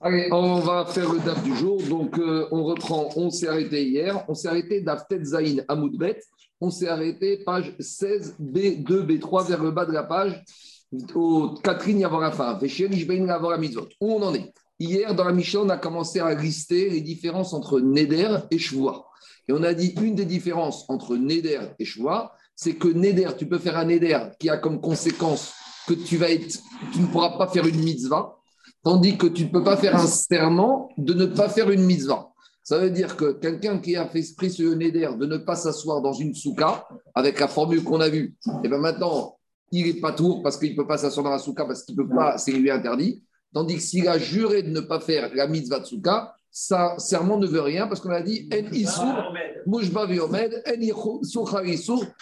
Allez, on va faire le DAF du jour. Donc, euh, on reprend. On s'est arrêté hier. On s'est arrêté DAF Zain à. On s'est arrêté page 16, B2, B3, vers le bas de la page, au Catherine la Où on en est? Hier, dans la mission, on a commencé à lister les différences entre Neder et Shvoa. Et on a dit une des différences entre Neder et Shvoa, c'est que Neder, tu peux faire un Neder qui a comme conséquence que tu, vas tu ne pourras pas faire une mitzvah Tandis que tu ne peux pas faire un serment de ne pas faire une mitzvah. Ça veut dire que quelqu'un qui a fait esprit sur le neder de ne pas s'asseoir dans une souka, avec la formule qu'on a vue, et eh bien maintenant, il n'est pas tour parce qu'il ne peut pas s'asseoir dans la souka parce qu'il ne peut pas, c'est lui interdit. Tandis que s'il a juré de ne pas faire la mitzvah de souka, ça serment ne veut rien parce qu'on a dit en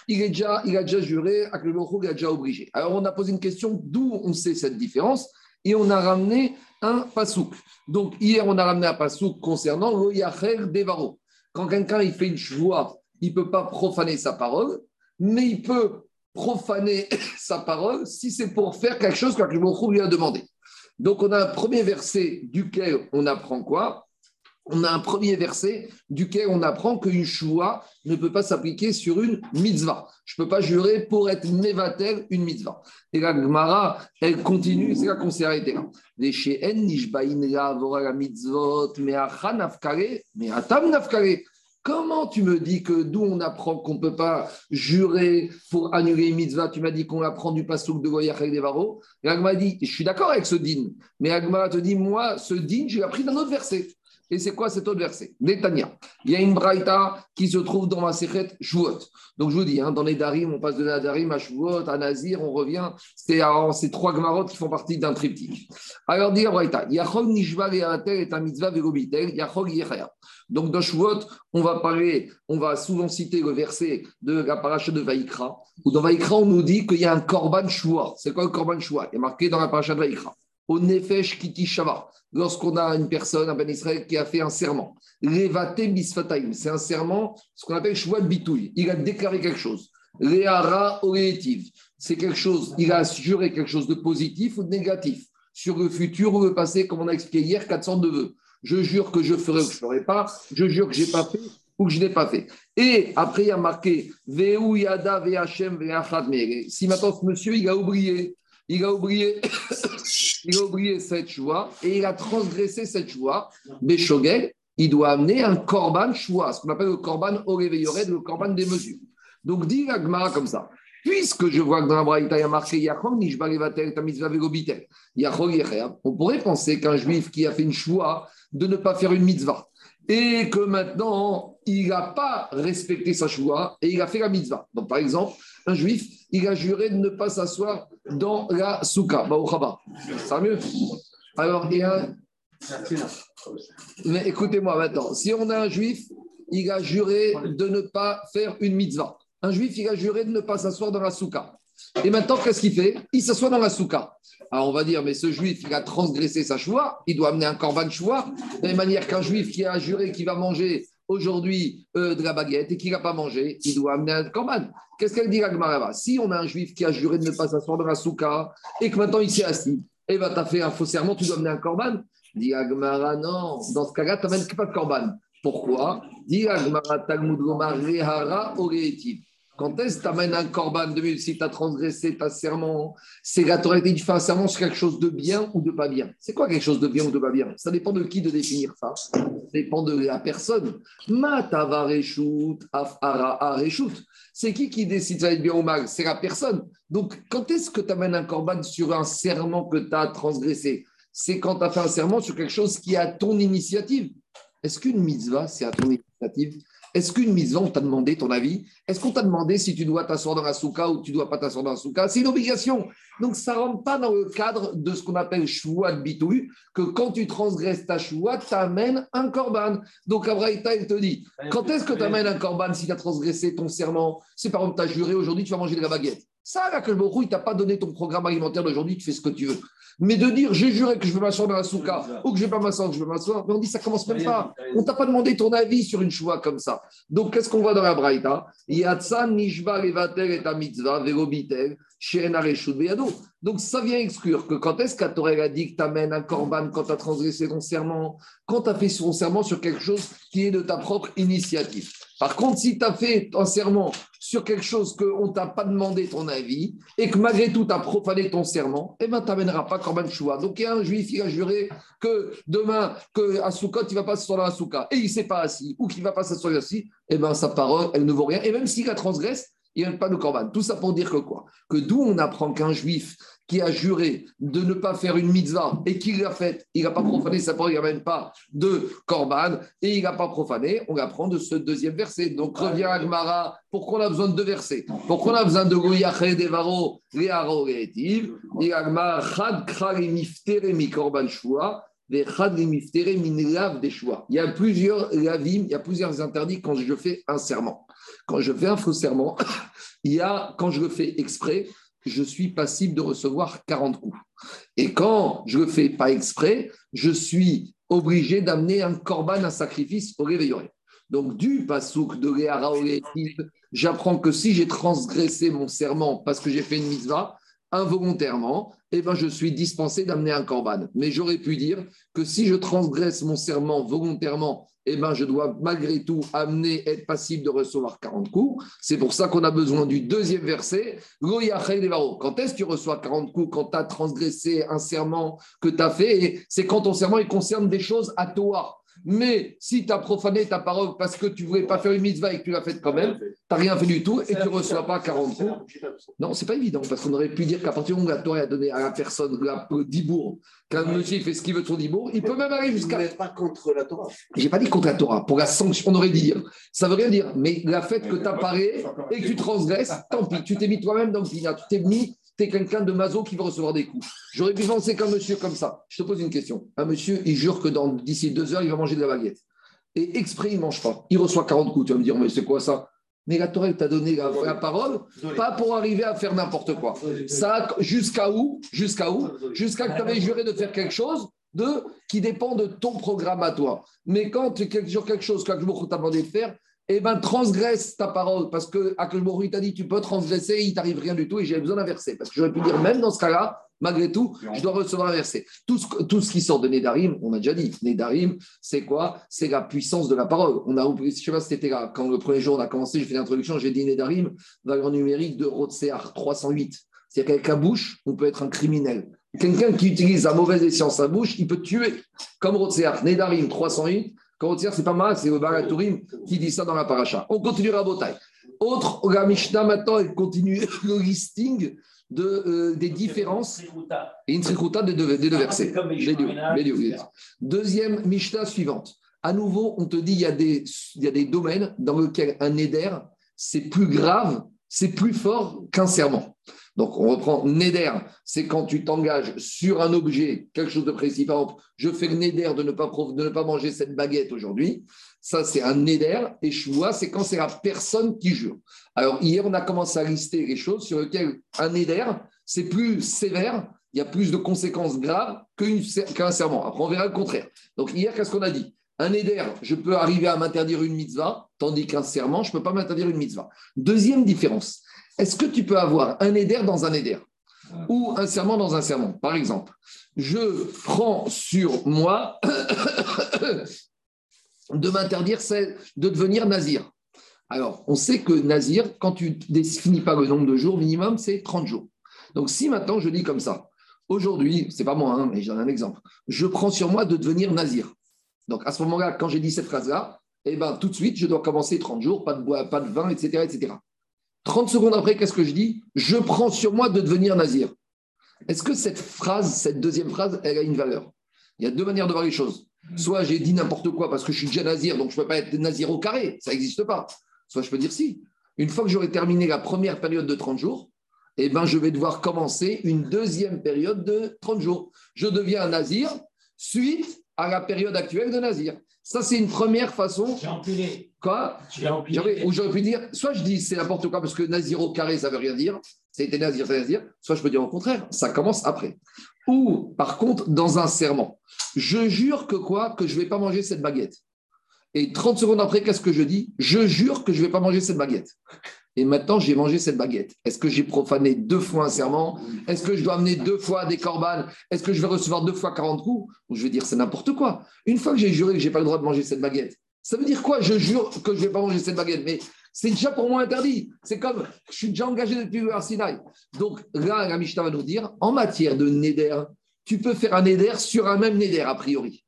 il, est déjà, il a déjà juré, il a déjà obligé. Alors on a posé une question d'où on sait cette différence? Et on a ramené un pasouk. Donc, hier, on a ramené un pasouk concernant le Devaro. Quand quelqu'un il fait une joie, il ne peut pas profaner sa parole, mais il peut profaner sa parole si c'est pour faire quelque chose que le lui a demandé. Donc, on a un premier verset duquel on apprend quoi? On a un premier verset duquel on apprend qu'une choua ne peut pas s'appliquer sur une mitzvah. Je ne peux pas jurer pour être nevatel une mitzvah. Et la Gemara, elle continue, c'est là qu'on s'est arrêté Comment tu me dis que d'où on apprend qu'on ne peut pas jurer pour annuler une mitzvah? Tu m'as dit qu'on apprend du pasouk de Goyachel Devaro. Et Agma dit, je suis d'accord avec ce din, mais Agma te dit, moi, ce din, je l'ai appris dans autre verset. Et c'est quoi cet autre verset? Netanya. Il y a une braïta qui se trouve dans ma secrète Shvuot. Donc je vous dis, hein, dans les Darim, on passe de la Darim à Shvuot, à Nazir, on revient. C'est ces trois Gmarot qui font partie d'un triptyque. Alors dit la braïta Yachol Nishba et un mitzvah vegobitel, Yachol Yechaya. Donc dans Shvuot, on va parler, on va souvent citer le verset de la paracha de Vaikra, où dans Vaikra, on nous dit qu'il y a un Korban Shua. C'est quoi le Korban Shua? Il est marqué dans la paracha de Vaikra au Nefesh Kiti Shava, lorsqu'on a une personne, un Ben Israël, qui a fait un serment. Levate Bisfataim, c'est un serment, ce qu'on appelle Shouat Bitouille. Il a déclaré quelque chose. Leara Oreetiv, c'est quelque chose, il a juré quelque chose de positif ou de négatif sur le futur ou le passé, comme on a expliqué hier, 402 vœux. Je jure que je ferai ou que je ne ferai pas, je jure que je n'ai pas fait ou que je n'ai pas fait. Et après, il y a marqué Veu Yada Ve'Hachem Si maintenant ce monsieur, il a oublié il a oublié, il a oublié cette choix et il a transgressé cette choix. Mais Shogel, il doit amener un korban choix, ce qu'on appelle le korban oreveyored, le korban des mesures. Donc, dit Agmara comme ça. Puisque je vois que dans la Braïta, il y a marqué Yachol, Nishbalevatel, Tamizva Vegobitel, Yachol on pourrait penser qu'un juif qui a fait une choix de ne pas faire une mitzvah, et que maintenant, il n'a pas respecté sa choix et il a fait la mitzvah. Donc, par exemple, un juif, il a juré de ne pas s'asseoir dans la souka, bah, Ça va mieux Alors, il y a Mais écoutez-moi maintenant, si on a un juif, il a juré de ne pas faire une mitzvah. Un juif, il a juré de ne pas s'asseoir dans la souka. Et maintenant, qu'est-ce qu'il fait? Il s'assoit dans la souka. Alors on va dire, mais ce juif, il a transgressé sa choix, il doit amener un corban choix, de la même manière qu'un juif qui a juré qu'il va manger aujourd'hui euh, de la baguette et qui n'a pas mangé, il doit amener un corban. Qu'est-ce qu'elle dit, Agmarava Si on a un juif qui a juré de ne pas s'asseoir dans la souka et que maintenant il s'est assis, eh ben, tu as fait un faux serment, tu dois amener un corban. Dit Agmara, non, dans ce cas-là, tu n'amènes pas de corban. Pourquoi? Dit Agmara, Talmud Gomar, Rehara, quand est-ce que tu amènes un corban de si tu as transgressé ta serment C'est la Torah dit tu fais un serment sur quelque chose de bien ou de pas bien. C'est quoi quelque chose de bien ou de pas bien? Ça dépend de qui de définir ça. Ça dépend de la personne. C'est qui qui décide ça va être bien ou mal? C'est la personne. Donc, quand est-ce que tu amènes un corban sur un serment que tu as transgressé? C'est quand tu as fait un serment sur quelque chose qui est à ton initiative. Est-ce qu'une mitzvah, c'est à ton initiative? Est-ce qu'une mise on t'a demandé ton avis? Est-ce qu'on t'a demandé si tu dois t'asseoir dans la souka ou tu ne dois pas t'asseoir dans la souka C'est une obligation. Donc, ça ne rentre pas dans le cadre de ce qu'on appelle de bitouille, que quand tu transgresses ta choua, tu amènes un korban. Donc, Abraïta, il te dit quand est-ce que tu amènes un korban si tu as transgressé ton serment? C'est par exemple, tu as juré aujourd'hui, tu vas manger de la baguette. Ça, là, que le il t'a pas donné ton programme alimentaire d'aujourd'hui, tu fais ce que tu veux. Mais de dire, j'ai juré que je veux m'asseoir dans la souka, ou que je ne vais pas m'asseoir, que je veux m'asseoir, mais on dit, ça commence même pas. On t'a pas demandé ton avis sur une choix comme ça. Donc, qu'est-ce qu'on voit dans la Braïta? Yatsa nishba levatel et mitzvah, Donc, ça vient exclure que quand est-ce qu'Atorah a dit que tu amènes un corban quand tu as transgressé ton serment, quand tu as fait ton serment sur quelque chose qui est de ta propre initiative. Par contre, si tu as fait un serment sur quelque chose qu'on ne t'a pas demandé ton avis et que malgré tout tu as profané ton serment, eh ben, tu n'amèneras pas corban choix. Donc, il y a un juif qui a juré que demain, que à Soukot, il ne va pas s'asseoir la Souka et il ne s'est pas assis ou qu'il ne va pas s'asseoir assis, eh ben, sa parole, elle ne vaut rien. Et même s'il la transgresse, il n'y a pas de corban. Tout ça pour dire que quoi? Que d'où on apprend qu'un juif qui a juré de ne pas faire une mitzvah et qui l'a faite, il n'a pas profané sa parole, il n'y a même pas de corban et il n'a pas profané, on apprend de ce deuxième verset. Donc revient à Gmara, pourquoi on a besoin de deux versets? Pourquoi on a besoin de Goyaché, Devaro, Réaro, Réetiv Il y a mi korban shua. Il y a plusieurs lavim, il y a plusieurs interdits quand je fais un serment. Quand je fais un faux serment, il y a, quand je le fais exprès, je suis passible de recevoir 40 coups. Et quand je le fais pas exprès, je suis obligé d'amener un corban, un sacrifice au réveillon. Donc, du pasouk de Léara j'apprends que si j'ai transgressé mon serment parce que j'ai fait une mitzvah, involontairement, eh ben, je suis dispensé d'amener un corban. Mais j'aurais pu dire que si je transgresse mon serment volontairement eh ben, je dois malgré tout amener, être passible de recevoir 40 coups. C'est pour ça qu'on a besoin du deuxième verset. Quand est-ce que tu reçois 40 coups Quand tu as transgressé un serment que tu as fait, c'est quand ton serment il concerne des choses à toi. Mais si tu as profané ta parole parce que tu ne voulais pas faire une mitzvah et que tu l'as faite quand même, tu n'as rien fait du tout et tu ne reçois pas 40 coups. Non, c'est pas évident parce qu'on aurait pu dire qu'à partir du moment où la Torah a donné à la personne la dibour, qu'un monsieur fait ce qu'il veut de son dibour, il peut même arriver jusqu'à. Vous pas contre la Torah. J'ai pas dit contre la Torah. Pour la sanction, on aurait dit. Ça veut rien dire. Mais la fait que tu apparais et que tu transgresses, tant pis. Tu t'es mis toi-même dans le Tu t'es mis tu es quelqu'un de mazo qui va recevoir des coups. J'aurais pu penser qu'un monsieur comme ça, je te pose une question. Un monsieur, il jure que d'ici deux heures, il va manger de la baguette. Et exprès, il ne mange pas. Il reçoit 40 coups. Tu vas me dire, mais c'est quoi ça? Mais la Torah t'a donné la, parole, pas pour arriver à faire n'importe quoi. Ça, jusqu'à où? Jusqu'à où? Jusqu'à que tu avais juré de faire quelque chose de, qui dépend de ton programme à toi. Mais quand tu es sur quelque chose que t'a demandé de faire, eh bien, transgresse ta parole, parce que il t'a dit tu peux transgresser, il t'arrive rien du tout, et j'ai besoin d'un verset. Parce que j'aurais pu dire, même dans ce cas-là, malgré tout, je dois recevoir un verset. Tout ce, tout ce qui sort de Nédarim, on a déjà dit, Nédarim, c'est quoi? C'est la puissance de la parole. On a je sais pas si c'était là, quand le premier jour on a commencé, j'ai fait l'introduction, j'ai dit Nédarim, valeur numérique de Rotsear 308. C'est-à-dire qu'avec la bouche, on peut être un criminel. Quelqu'un qui utilise la mauvaise essence sa bouche, il peut tuer. Comme Rotsear, Nédarim 308, quand on c'est pas mal, c'est le Baratourim qui dit ça dans la paracha. On continuera à Botaï. Autre, la Mishnah maintenant, elle continue le listing de, euh, des différences. Et une trikouta des deux, des deux versets. Deuxième Mishnah suivante. À nouveau, on te dit il y a des, il y a des domaines dans lesquels un éder, c'est plus grave, c'est plus fort qu'un serment. Donc, on reprend Neder, c'est quand tu t'engages sur un objet, quelque chose de précis. Par exemple, je fais le Neder de ne pas, manger cette baguette aujourd'hui. Ça, c'est un Neder. Et Choua, c'est quand c'est la personne qui jure. Alors, hier, on a commencé à lister les choses sur lesquelles un Neder, c'est plus sévère, il y a plus de conséquences graves qu'un serment. Après, on verra le contraire. Donc, hier, qu'est-ce qu'on a dit? Un éder, je peux arriver à m'interdire une mitzvah, tandis qu'un serment, je ne peux pas m'interdire une mitzvah. Deuxième différence, est-ce que tu peux avoir un éder dans un éder ou un serment dans un serment? Par exemple, je prends sur moi de m'interdire de devenir nazir. Alors, on sait que nazir, quand tu ne définis pas le nombre de jours minimum, c'est 30 jours. Donc, si maintenant je dis comme ça, aujourd'hui, c'est pas moi, hein, mais j'en ai un exemple, je prends sur moi de devenir nazir. Donc, à ce moment-là, quand j'ai dit cette phrase-là, eh ben, tout de suite, je dois commencer 30 jours, pas de bois, pas de vin, etc., etc. 30 secondes après, qu'est-ce que je dis? Je prends sur moi de devenir nazir. Est-ce que cette phrase, cette deuxième phrase, elle a une valeur? Il y a deux manières de voir les choses. Soit j'ai dit n'importe quoi parce que je suis déjà nazir, donc je ne peux pas être nazir au carré, ça n'existe pas. Soit je peux dire si. Une fois que j'aurai terminé la première période de 30 jours, eh ben, je vais devoir commencer une deuxième période de 30 jours. Je deviens un nazir suite à la période actuelle de nazir. Ça, c'est une première façon. J'ai empilé. Quoi? Ou j'aurais pu dire, soit je dis c'est n'importe quoi parce que nazir au carré, ça veut rien dire. C'était nazir, c'est nazir. Soit je peux dire au contraire, ça commence après. Ou, par contre, dans un serment, je jure que quoi? Que je ne vais pas manger cette baguette. Et 30 secondes après, qu'est-ce que je dis? Je jure que je ne vais pas manger cette baguette. Et maintenant j'ai mangé cette baguette. Est-ce que j'ai profané deux fois un serment? Est-ce que je dois amener deux fois des corbanes? Est-ce que je vais recevoir deux fois 40 coups? Je vais dire, c'est n'importe quoi. Une fois que j'ai juré que je n'ai pas le droit de manger cette baguette, ça veut dire quoi? Je jure que je vais pas manger cette baguette, mais c'est déjà pour moi interdit. C'est comme, je suis déjà engagé depuis le Sinaï. Donc là, la va nous dire, en matière de Neder, tu peux faire un Neder sur un même Neder, a priori.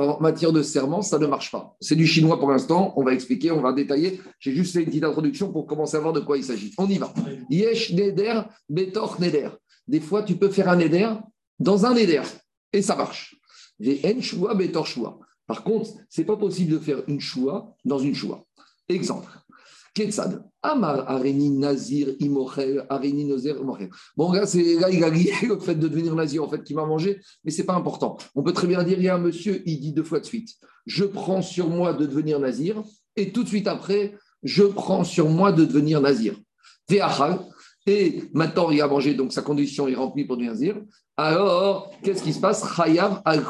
En matière de serment, ça ne marche pas. C'est du chinois pour l'instant. On va expliquer, on va détailler. J'ai juste fait une petite introduction pour commencer à voir de quoi il s'agit. On y va. Yesh Neder, Betor Neder. Des fois, tu peux faire un Neder dans un Neder. Et ça marche. J'ai En Shua, Betor. Par contre, ce n'est pas possible de faire une Shua dans une Shua. Exemple. Ketsad. Amar Areni Nazir Imochel, Areni Nozer Imochel. Bon, là, c'est, là, il a lié le fait de devenir nazir, en fait, qui m'a mangé, mais ce n'est pas important. On peut très bien dire il y a un monsieur, il dit deux fois de suite Je prends sur moi de devenir nazir, et tout de suite après, je prends sur moi de devenir nazir. Et maintenant, il a mangé, donc sa condition est remplie pour devenir nazir. Alors, qu'est-ce qui se passe? Chayav al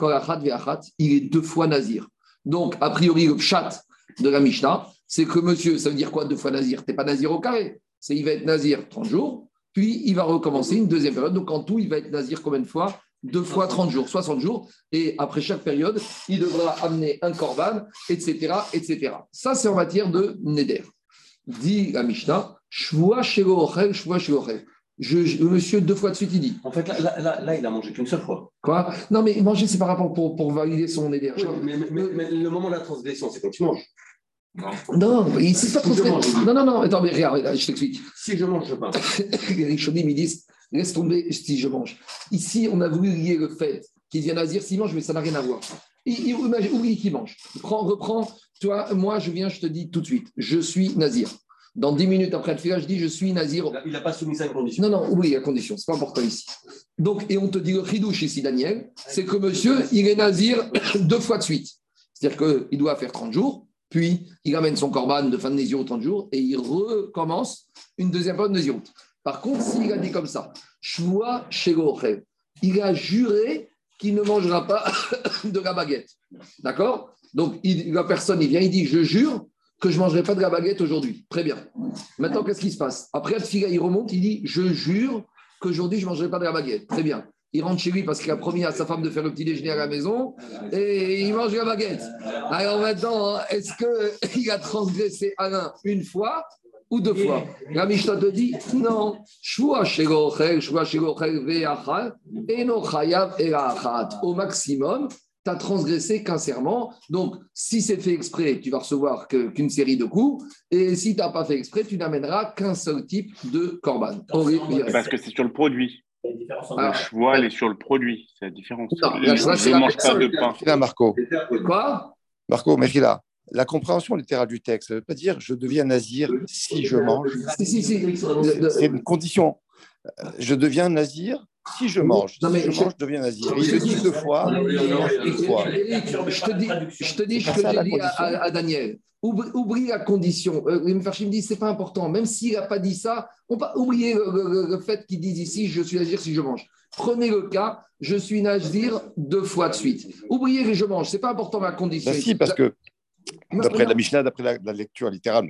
il est deux fois nazir. Donc, a priori, le chat de la Mishnah, c'est que monsieur, ça veut dire quoi deux fois nazir? Tu n'es pas nazir au carré. C'est il va être nazir 30 jours, puis il va recommencer une deuxième période. Donc en tout, il va être nazir combien de fois? Deux fois 30 jours, 60 jours. Et après chaque période, il devra amener un korban, etc. etc. Ça, c'est en matière de neder. Dit la Mishnah, shvua shvochel, shvua je, je, monsieur, deux fois de suite, il dit. En fait, là, là, là, il a mangé qu'une seule fois. Quoi? Non, mais manger, c'est par rapport pour, pour valider son neder. mais, mais, mais, le moment de la transgression, c'est quand tu manges. Non, non, c'est pas trop Non, non, non, attends, mais regarde, je t'explique. Si je mange, je pas. Les Rishonim, ils disent laisse tomber si je mange. Ici, on a voulu lier le fait qu'il vient nazir s'il mange, mais ça n'a rien à voir. Il, il, oublie qu'il mange. Prends, reprends, toi, moi, je viens, je te dis tout de suite, je suis nazir. Dans 10 minutes après le filage, je dis je suis nazir. Il n'a pas soumis sa condition. Non, non, oublie la condition, c'est pas important ici. Donc, et on te dit le chidouche ici, Daniel, c'est que monsieur, il est nazir deux fois de suite. C'est-à-dire qu'il doit faire 30 jours, puis il amène son corban de fin de Nézirut 30 jours et il recommence une deuxième fois de Nézirut. Par contre, s'il a dit comme ça, Shvoa Shegochev, il a juré qu'il ne mangera pas de la baguette. D'accord? Donc, il, la personne, il vient, il dit Je jure que je ne mangerai pas de la baguette aujourd'hui. Très bien. Maintenant, qu'est-ce qui se passe? Après, il remonte, il dit Je jure qu'aujourd'hui, je ne mangerai pas de la baguette. Très bien il rentre chez lui parce qu'il a promis à sa femme de faire le petit déjeuner à la maison et il mange la baguette. Alors maintenant, est-ce qu'il a transgressé Alain une fois ou deux fois? La Mishnah te dit non. Au maximum, tu as transgressé qu'un serment. Donc, si c'est fait exprès, tu vas recevoir qu'une série de coups. Et si tu n'as pas fait exprès, tu n'amèneras qu'un seul type de corban. Parce que c'est sur le produit. Le cheval est sur le produit, c'est la différence. Non, je ne mange pas de pain. Là, Marco. Quoi Marco, là. La compréhension littérale du texte, ça ne veut pas dire je deviens nazir si je mange. Si, si, si. C'est une condition. Je deviens nazir si je mange, non, mais si je, mange, je deviens nazir. Il le dit deux fois. Je te dis, je te dis, je te dis à, à, Daniel, oublie, la condition. Euh, me dit, c'est pas important. Même s'il n'a pas dit ça, on va oublier le, le, fait qu'il dise ici, je suis nazir si je mange. Prenez le cas, je suis nazir deux fois de suite. Oubliez que je mange, c'est pas important la condition. Ben si, parce que D'après la Mishnah, d'après la, lecture littérale,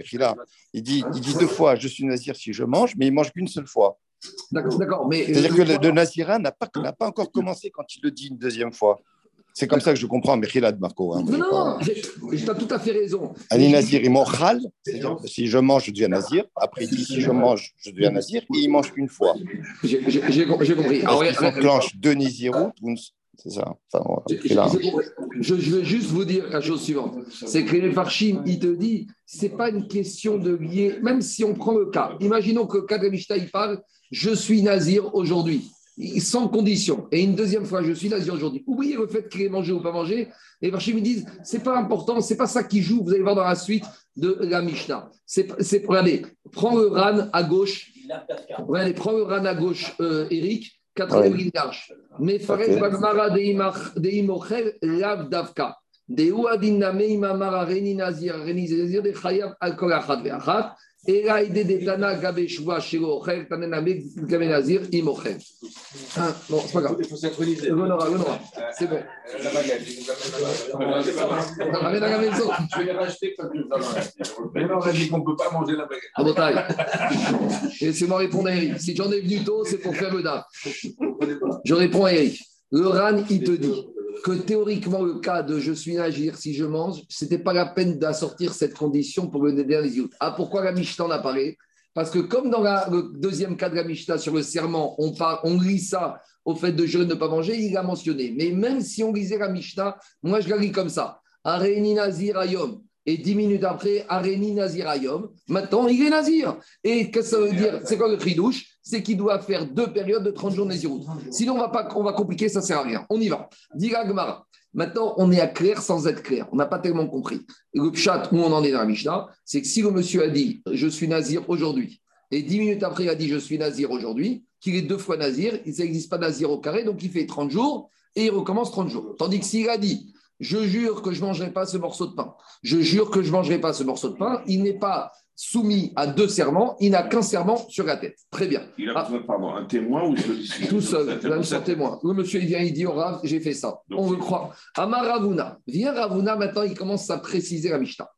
il dit, il dit deux fois je suis nazir si je mange, mais il mange qu'une seule fois. D'accord, mais. C'est-à-dire que le, Nazira n'a pas, pas encore commencé quand il le dit une deuxième fois. C'est comme ça que je comprends Mechila de Marco. Hein, non, non, tu as tout à fait raison. Ali Nazir, il mange c'est-à-dire si je mange, je deviens Nazir. Après, il dit si je mange, je deviens Nazir. Et il mange qu'une fois. J'ai compris. Alors, il enclenche deux Nazirut, c'est ça. Enfin, je, je, veux juste vous dire la chose suivante. C'est que les Farshim, il te dit, c'est pas une question de lier, même si on prend le cas. Imaginons que Kademishta, il parle, je suis nazir aujourd'hui, sans condition. Et une deuxième fois, je suis nazir aujourd'hui. Oubliez le fait qu'il ait mangé ou pas mangé. Les Farshim, ils disent, c'est pas important, c'est pas ça qui joue. Vous allez voir dans la suite de la Mishnah. C'est, regardez, prends le ran à gauche. Regardez, prends le ran à gauche, euh, Eric 80 ouais. Mais Fares Bagmara de Imochel Lav Davka. De Ouadiname Imamar Areni Nazir, Areni Nazir, de Chayav Alkol Achat Veachat. Et là, il dit Tana Gabe Shua Shiro Ochel, Tanename Gabe Nazir, Imochel. Hein, Bon, c'est pas grave. Il faut synchroniser. L'honneur, l'honneur. C'est bon. La baguette. Ramène à la maison. Je vais les racheter quand tu vas Mais on a dit qu'on ne peut pas manger la baguette. À Montagne. Laissez-moi répondre à Eric. Si j'en ai venu tôt, c'est pour faire le DAF. Je réponds à Eric. Le RAN, il te dit que théoriquement, le cas de je suis nagir si je mange, ce n'était pas la peine d'assortir cette condition pour le dernier yeux. Ah, pourquoi la Mishnah en apparaît Parce que comme dans la- le deuxième cas de la Mishnah sur le serment, on, lit ça au fait de de ne pas manger, il a mentionné. Mais même si on lisait la Mishnah, moi je la lis comme ça. Areni Nazir Ayom. Et dix minutes après, Areni Nazir Ayom. Maintenant, il est Nazir. Et qu'est-ce que ça veut dire? C'est quoi le chidouche? C'est qu'il doit faire deux périodes de 30 jours Nazirout. Sinon, on va, pas, on va compliquer, ça ne sert à rien. On y va. Gemara. Maintenant, on est à clair sans être clair. On n'a pas tellement compris. Le chat où on en est dans la Mishnah, c'est que si le monsieur a dit Je suis Nazir aujourd'hui, et dix minutes après, il a dit Je suis Nazir aujourd'hui, qu'il est deux fois Nazir, il n'existe pas Nazir au carré, donc il fait 30 jours et il recommence 30 jours. Tandis que s'il a dit Je jure que je ne mangerai pas ce morceau de pain, je jure que je ne mangerai pas ce morceau de pain, il n'est pas soumis à deux serments, il n'a qu'un serment sur la tête. Très bien. Il a Ah. besoin, pardon, un témoin ou celui-ci Tout seul, ça. témoin. Le monsieur, il vient, il dit au Rav, j'ai fait ça. Donc, On le croit. Amar Ravuna. Viens Ravuna, maintenant, il commence à préciser la Mishnah.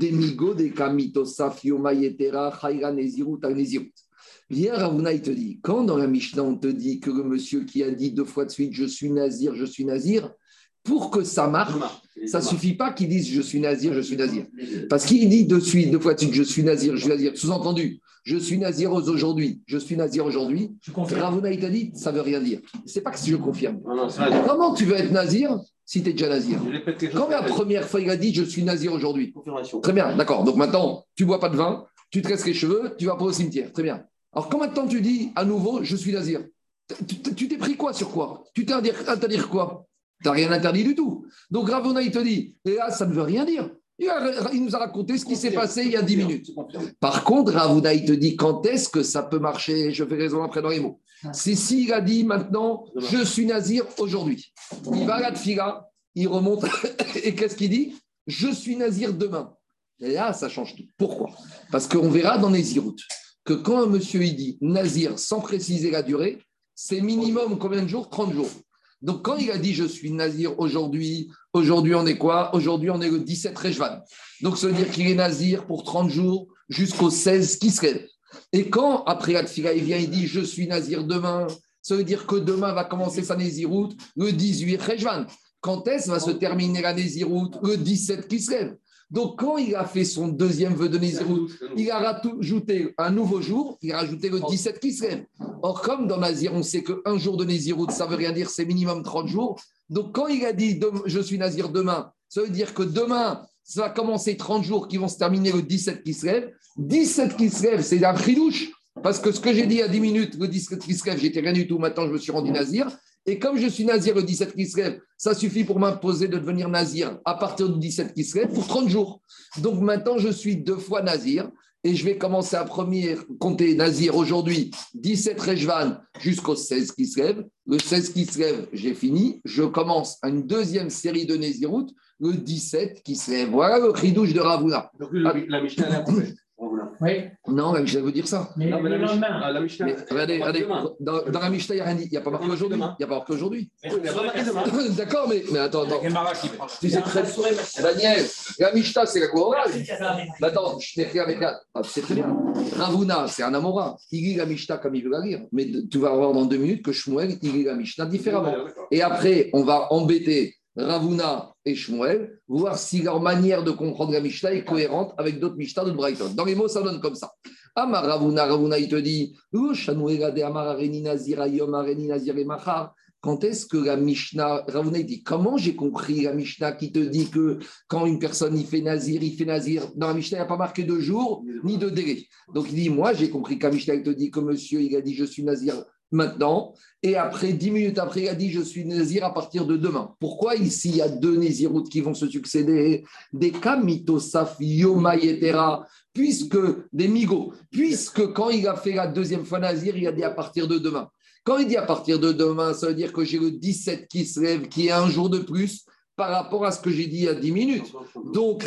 Demigo de kamito safio mayetera, chayra nezirut. Viens Ravuna, il te dit, quand dans la Mishnah, on te dit que le monsieur qui a dit deux fois de suite, je suis nazir, je suis nazir, pour que ça marche, ça suffit pas qu'il dise je suis nazir, je suis nazir. Parce qu'il dit de suite, deux fois de suite, je suis nazir, je suis nazir. Sous-entendu, je suis nazir aujourd'hui, je suis nazir aujourd'hui. Ravuna, il t'a dit, ça veut rien dire. C'est pas que si je confirme. Non, non. Comment tu veux être nazir si tu es déjà nazir? Quand la première fois, il a dit, je suis nazir aujourd'hui. Très bien, d'accord. Donc maintenant, tu bois pas de vin, tu te restes les cheveux, tu vas pas au cimetière. Très bien. Alors, quand maintenant tu dis à nouveau, je suis nazir, tu- t'es pris quoi sur quoi? Tu t'es interdit quoi? Tu n'as rien interdit du tout. Donc Ravona, il te dit, et là, ça ne veut rien dire. Il, a- il nous a raconté ce qui s'est passé il y a 10 minutes. Par contre, Ravuna, il te dit quand est-ce que ça peut marcher? Je fais raison après dans les mots. C'est s'il a dit maintenant, je suis nazir aujourd'hui. Il va à la tfila, il remonte, et qu'est-ce qu'il dit? Je suis nazir demain. Et là, ça change tout. Pourquoi? Parce qu'on verra dans les Ziroutes que quand un monsieur il dit nazir sans préciser la durée, c'est minimum combien de jours? 30 jours. Donc quand il a dit je suis nazir aujourd'hui, aujourd'hui on est quoi? Aujourd'hui on est le 17 Rejvan. Donc ça veut dire qu'il est nazir pour 30 jours jusqu'au 16 qui se lève. Et quand après la tfila, il vient, il dit je suis nazir demain, ça veut dire que demain va commencer sa Néziroute le 18 Rejvan. Quand est-ce va se terminer la Néziroute? Le 17 qui se lève. Donc quand il a fait son deuxième vœu de il a rajouté un nouveau jour, il a rajouté le 17 qui se lève. Or, comme dans Nazir, on sait qu'un jour de Néziroute, ça veut rien dire, c'est minimum 30 jours. Donc, quand il a dit je suis Nazir demain, ça veut dire que demain, ça va commencer 30 jours qui vont se terminer le 17 qui se lève. 17 qui se lève, c'est un fridouche. Parce que ce que j'ai dit a 10 minutes, le 17 qui se lève, j'étais rien du tout, maintenant je me suis rendu Nazir. Et comme je suis Nazir le 17 qui se lève, ça suffit pour m'imposer de devenir Nazir à partir du 17 qui se lève pour 30 jours. Donc maintenant, je suis deux fois Nazir et je vais commencer à premier compter Nazir aujourd'hui, 17 Rejvan jusqu'au 16 qui se lève. Le 16 qui se lève, j'ai fini. Je commence une deuxième série de Néziroute, le 17 qui se lève. Voilà le ridouche de Ravuna. Donc, la Mishnah, Oui, Non, la Mishnah veut dire ça. mais Non, mais la le Mishnah- lendemain. ah, la Mishnah, Mais elle regardez, regardez, dans, dans la Mishnah, il n'y a rien dit. Il n'y a pas marqué aujourd'hui. Il n'y a pas marqué aujourd'hui. D'accord, mais, mais attends, attends. Gemara qui Tu sais très Daniel, la Mishnah, c'est la Korah. Mais Attends, je t'ai fait avec la. Ah, c'est très bien. Ravuna, c'est un Amora. Il lit la Mishnah comme il veut la lire. Mais tu vas voir dans deux minutes que Shmuel, il lit la Mishnah différemment. Et après, on va embêter Ravuna et Shmuel, voir si leur manière de comprendre la Mishnah est cohérente avec d'autres Mishnah de Brighton. Dans les mots, ça donne comme ça. Amar Ravuna, Ravuna, il te dit. Quand est-ce que la Mishnah, Ravuna il dit, comment j'ai compris la Mishnah qui te dit que quand une personne il fait Nazir, il fait Nazir, dans la Mishnah, il n'y a pas marqué de jour ni de délai. Donc il dit, moi j'ai compris que la Mishnah il te dit que monsieur, il a dit je suis Nazir maintenant. Et après, dix minutes après, il a dit Je suis Nazir à partir de demain. Pourquoi ici, il y a deux Néziroutes qui vont se succéder? Des Kamitosaf Yoma Yetera, puisque des Migo, puisque quand il a fait la deuxième fois Nazir, il a dit à partir de demain. Quand il dit à partir de demain, ça veut dire que j'ai le 17 qui se lève, qui est un jour de plus par rapport à ce que j'ai dit il y a 10 minutes. Donc.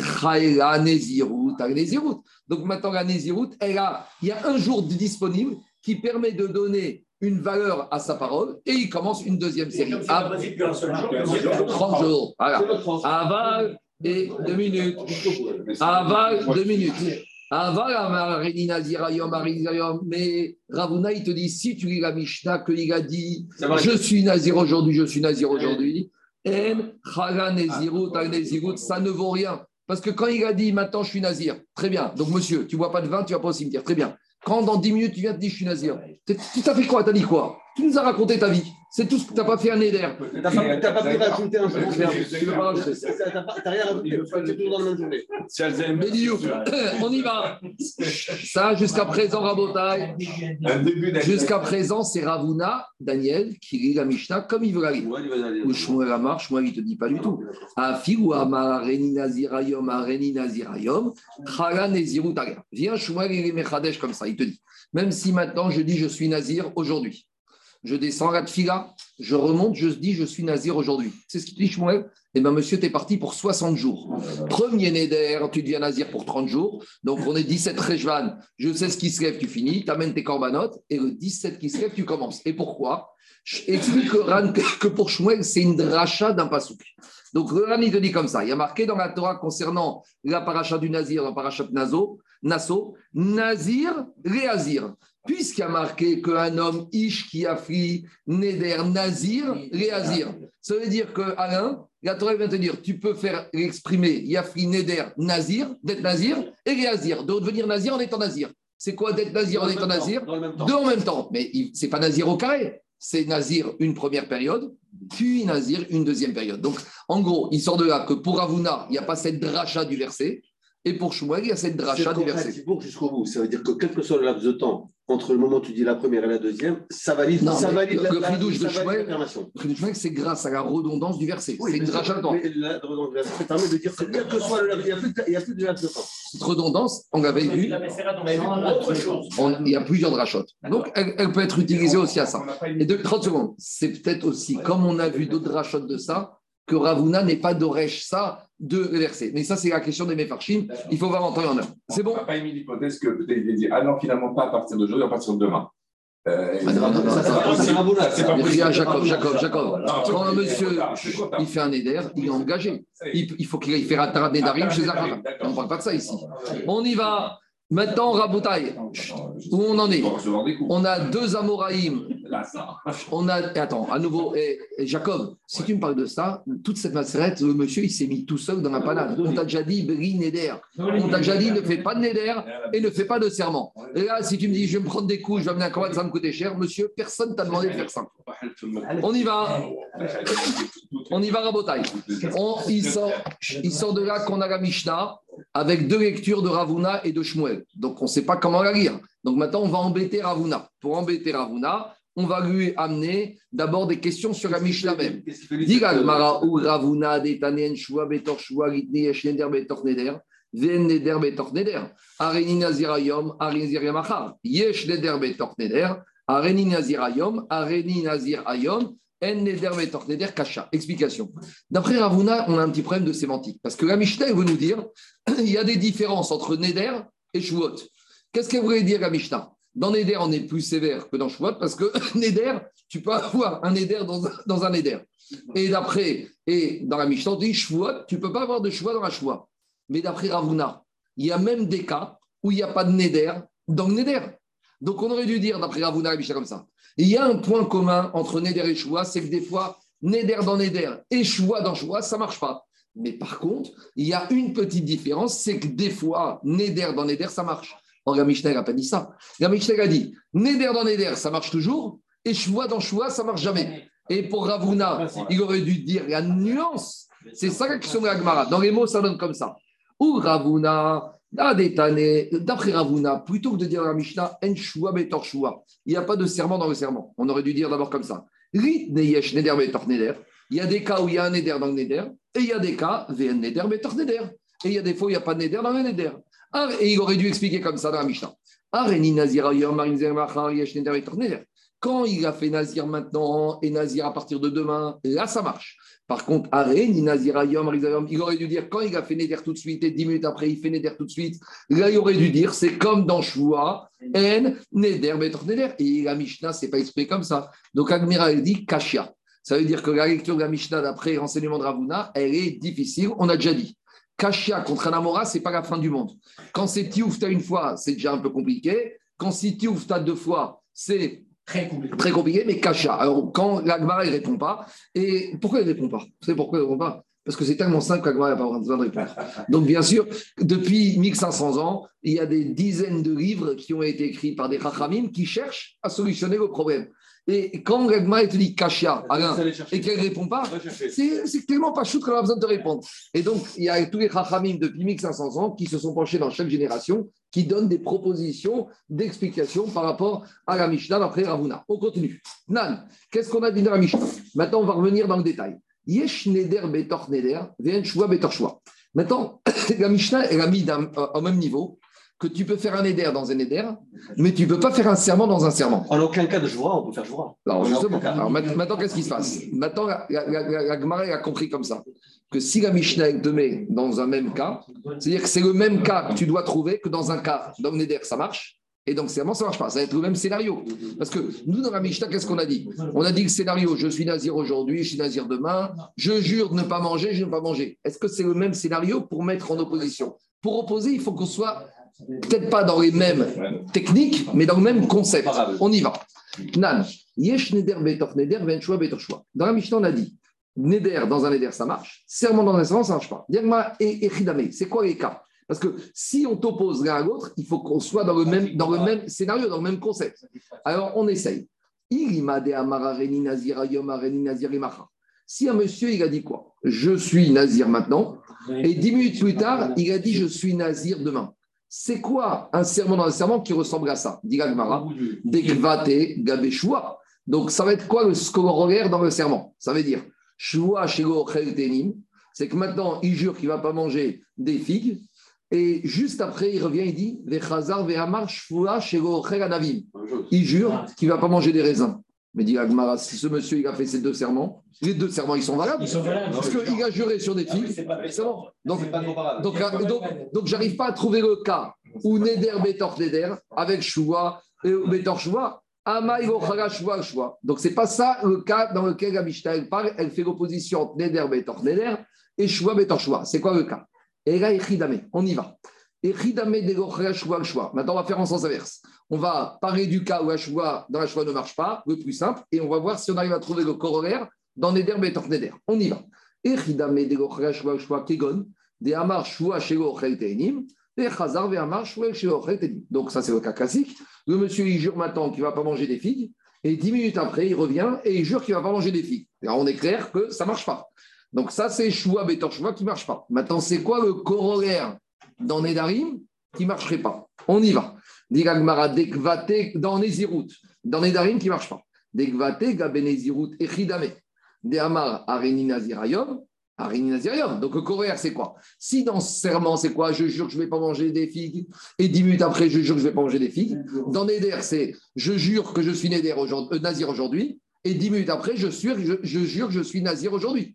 Donc maintenant, la Nézirut, elle a, il y a un jour disponible qui permet de donner une valeur à sa parole et il commence une deuxième série. À 30 jours. Voilà. Aval et deux minutes. Aval, deux minutes. Aval, mais Ravuna, il te dit, si tu lis la Mishnah, qu'il a dit, je suis nazir aujourd'hui, je suis nazir aujourd'hui, ça ne vaut rien. Parce que quand il a dit, maintenant je suis nazir, très bien. Donc monsieur, tu ne bois pas de vin, tu vas pas au cimetière, très bien. Quand dans 10 minutes, tu viens te dire je suis nazir, tu as fait quoi? Tu as dit quoi? Tu nous as raconté ta vie. C'est tout ce que tu n'as pas fait un éder. Tu n'as pas pu rajouter un jour. Tu n'as rien rajouté. C'est toujours dans la même journée. On y va. Ça, jusqu'à présent, Rabotai. Jusqu'à présent, c'est Ravuna, Daniel, qui lit la Mishnah comme il veut la lire. Ou Shmuel Amar, Shmuel, il ne te dit pas du tout. Afi ou Amar, Reni Nazirayom, Areni Nazirayom, Chala Nezirut Viens, Shmuel, il est Mechadesh comme ça, il te dit. Même si maintenant je dis je suis Nazir aujourd'hui je descends la tfila, je remonte, je dis je suis nazir aujourd'hui. C'est ce qu'il dit Shmuel Eh bien, monsieur, tu es parti pour 60 jours. Premier Neder, tu deviens nazir pour 30 jours. Donc, on est 17 Rejvan, je sais ce qui se lève, tu finis, tu amènes tes corbanotes, et le 17 qui se lève, tu commences. Et pourquoi? Explique que pour Shmuel, c'est une dracha d'un pasouk. Donc, le Ran, il te dit comme ça il y a marqué dans la Torah concernant la paracha du nazir, dans paracha Naso, Naso, Nazir, Réazir puisqu'il y a marqué qu'un homme ish qui a fait Neder Nazir, Réazir. Ça veut dire que Alain, la Torah vient te dire, tu peux faire exprimer Yafri Neder Nazir, d'être Nazir, et Réazir, de devenir Nazir en étant Nazir. C'est quoi d'être Nazir en étant Nazir Deux en même temps. Mais c'est pas Nazir au carré. C'est Nazir une première période, puis Nazir une deuxième période. Donc, en gros, il sort de là que pour Avuna, il n'y a pas cette dracha du verset. Et pour Shmuel, il y a cette dracha du verset. C'est pour jusqu'au bout. Ça veut dire que quel que soit le laps de temps entre le moment où tu dis la première et la deuxième, ça valide, non, ça valide le, la, le fridouche de Shmuel, c'est grâce à la redondance du verset. c'est une dracha de temps. La redondance du verset permet de dire que quel que soit le laps, il n'y a, plus de laps de temps. Cette redondance, on l'avait vu. Il y a plusieurs drachotes. Donc, elle, elle, peut être utilisée aussi à ça. Et de 30 secondes, c'est peut-être aussi, comme on a vu d'autres drachotes de ça, que Ravuna n'est pas d'Oresh ça de verser. Mais ça, c'est la question des Mefarchim. Il faut voir en temps et en heure. C'est bon On n'a pas émis l'hypothèse que peut-être il dit Ah non, finalement, pas à partir d'aujourd'hui, à partir de demain. Euh, ah non, non, non, c'est pas Jacob, Jacob, Jacob. Quand un monsieur il fait un éder, il est engagé. Il, faut qu'il fasse un tarab Nedarim chez Zahara. On ne parle pas de ça ici. On y va. Maintenant, Raboutaï, où on en est On a deux Amoraïm. On a, attends, à nouveau, et, Jacob, si tu me parles de ça, toute cette macérette, le monsieur, il s'est mis tout seul dans la panade. On t'a déjà dit, Bri Neder. On t'a déjà dit, ne fais pas de Neder et ne fais pas de serment. Et là, si tu me dis, je vais me prendre des coups, je vais amener un combat, ça va me coûter cher, monsieur, personne t'a demandé de faire ça. On y va. On y va, Rabotaï. il, sort, il sort de là qu'on a la Mishnah avec deux lectures de Ravuna et de Shmuel. Donc, on ne sait pas comment la lire. Donc, maintenant, on va embêter Ravuna. Pour embêter Ravuna, on va lui amener d'abord des questions sur la Mishnah même. Explication. D'après Ravuna, on a un petit problème de sémantique. Parce que la Mishnah, veut nous dire il y a des différences entre Neder et Shvuot. Qu'est-ce qu'elle voulait dire la Mishnah? Dans Neder, on est plus sévère que dans Shvuot parce que Neder, tu peux avoir un Neder dans, un Neder. Et d'après, et dans la Mishnah, on dit tu ne peux pas avoir de Shvuot dans la Shvuot. Mais d'après Ravuna, il y a même des cas où il n'y a pas de Neder dans le Neder. Donc on aurait dû dire, d'après Ravuna, Mishnah comme ça il y a un point commun entre Neder et Choua, c'est que des fois, Neder dans Neder et dans Choua, ça ne marche pas. Mais par contre, il y a une petite différence, c'est que des fois, Neder dans Neder, ça marche. Or, la n'a pas dit ça. La a dit Neder dans Neder, ça marche toujours, et Choua dans Choua, ça marche jamais. Et pour Ravuna, il aurait dû dire la nuance. C'est ça la question de la Dans les mots, ça donne comme ça. Ou Ravuna, D'après Ravuna, plutôt que de dire la Mishnah, En betor shua, il n'y a pas de serment dans le serment. On aurait dû dire d'abord comme ça. Rit neyesh neder betor neder. Il y a des cas où il y a un neder dans le neder, et il y a des cas, vn neder betor neder. Et il y a des fois où il n'y a pas de neder dans le neder. Et il aurait dû expliquer comme ça dans la Mishnah. Quand il a fait Nazir maintenant et Nazir à partir de demain, là ça marche. Par contre, il aurait dû dire quand il a fait Neder tout de suite et 10 minutes après il fait Neder tout de suite, là il aurait dû dire c'est comme dans Shua, N, Neder, Neder. Et la Mishnah, c'est pas expliqué comme ça. Donc Agmira, elle dit Kashia. Ça veut dire que la lecture de la Mishnah d'après renseignement de Ravuna, elle est difficile, on a déjà dit. Kashia contre Anamora, ce n'est pas la fin du monde. Quand c'est Tioufta une fois, c'est déjà un peu compliqué. Quand c'est Tioufta deux fois, c'est Très compliqué. Très compliqué, mais Kashia. Alors, quand l'Agmara ne répond pas, et pourquoi il ne répond pas? Vous savez pourquoi il ne répond pas? Parce que c'est tellement simple qu'Agmara n'a pas besoin de répondre. Donc, bien sûr, depuis 1500 ans, il y a des dizaines de livres qui ont été écrits par des Rachamim qui cherchent à solutionner le problème. Et quand Ragma te dit Kashia, Alain, et qu'elle ne répond pas, c'est tellement pas chouette qu'elle a besoin de te répondre. Et donc, il y a tous les Chachamim depuis 1500 ans qui se sont penchés dans chaque génération, qui donnent des propositions d'explication par rapport à la Mishnah d'après Ravuna. On continue. Nan, qu'est-ce qu'on a dit dans la Mishnah? Maintenant, on va revenir dans le détail. Yesh neder betor neder. Maintenant, la Mishnah, elle a mis au même niveau que tu peux faire un éder dans un éder, mais tu ne peux pas faire un serment dans un serment. En aucun cas de joie, on peut faire joie. Alors, justement, alors, maintenant, qu'est-ce qui se passe? Maintenant, la, la, a compris comme ça que si la Mishnah te met dans un même cas, c'est-à-dire que c'est le même cas que tu dois trouver que dans un cas, dans le ça marche, et donc, serment, ça ne marche pas. Ça va être le même scénario. Parce que nous, dans la Mishnah, qu'est-ce qu'on a dit? On a dit le scénario je suis nazir aujourd'hui, je suis nazir demain, je jure de ne pas manger, je ne vais pas manger. Est-ce que c'est le même scénario pour mettre en opposition? Pour opposer, il faut qu'on soit peut-être pas dans les mêmes techniques, mais dans le même concept. On y va. Nan, yesh neder neder venchua Dans la Mishnah, on a dit neder dans un neder, ça marche. Serment dans un serment, ça ne marche pas. Et echidame, c'est quoi les cas? Parce que si on t'oppose l'un à l'autre, il faut qu'on soit dans le, même, dans le même scénario, dans le même concept. Alors, on essaye. Si un monsieur, il a dit quoi? Je suis nazir maintenant, et dix minutes plus tard, il a dit je suis nazir demain. C'est quoi un serment dans un serment qui ressemble à ça? Dit Gagmara, Dekvate Gabeshua. Donc, ça va être quoi le corollaire dans le serment? Ça veut dire, Shua c'est que maintenant, il jure qu'il ne va pas manger des figues. Et juste après, il revient, il dit, Il jure qu'il ne va pas manger des raisins. Mais dit Agmara, si ce monsieur il a fait ces deux serments, les deux serments ils sont valables. Ils sont valables. Parce qu'il a juré sur des filles. C'est bon. Donc, donc, donc, donc, donc j'arrive pas à trouver le cas où Neder Betor Neder avec Shua et Betor. Shua. Donc, ce n'est pas ça le cas dans lequel la Mishnah elle parle. Elle fait l'opposition entre Neder Betor Neder et Shua Betor Shua. C'est quoi le cas? Et là, on y va. Maintenant, on va faire en sens inverse. On va parler du cas où la dans la choix ne marche pas, le plus simple, et on va voir si on arrive à trouver le corollaire dans Neder Betor Neder. On y va. Donc, ça, c'est le cas classique. Le monsieur, il jure maintenant qu'il ne va pas manger des figues, et dix minutes après, il revient et il jure qu'il ne va pas manger des figues. Alors, on est clair que ça ne marche pas. Donc, ça, c'est Shua Betor Shua qui ne marche pas. Maintenant, c'est quoi le corollaire dans Nedarim qui ne marcherait pas. On y va. dans Nezirut, dans Nedarim qui ne marche pas. Dekvate, Echidame. De Amar, Areni Nazirayom. Donc le coréen, c'est quoi? Si dans ce serment, c'est quoi? Je jure que je ne vais pas manger des figues, et dix minutes après, je jure que je ne vais pas manger des figues. Dans Neder, c'est je jure que je suis aujourd'hui, euh, Nazir aujourd'hui, et dix minutes après, je, je jure que je suis Nazir aujourd'hui.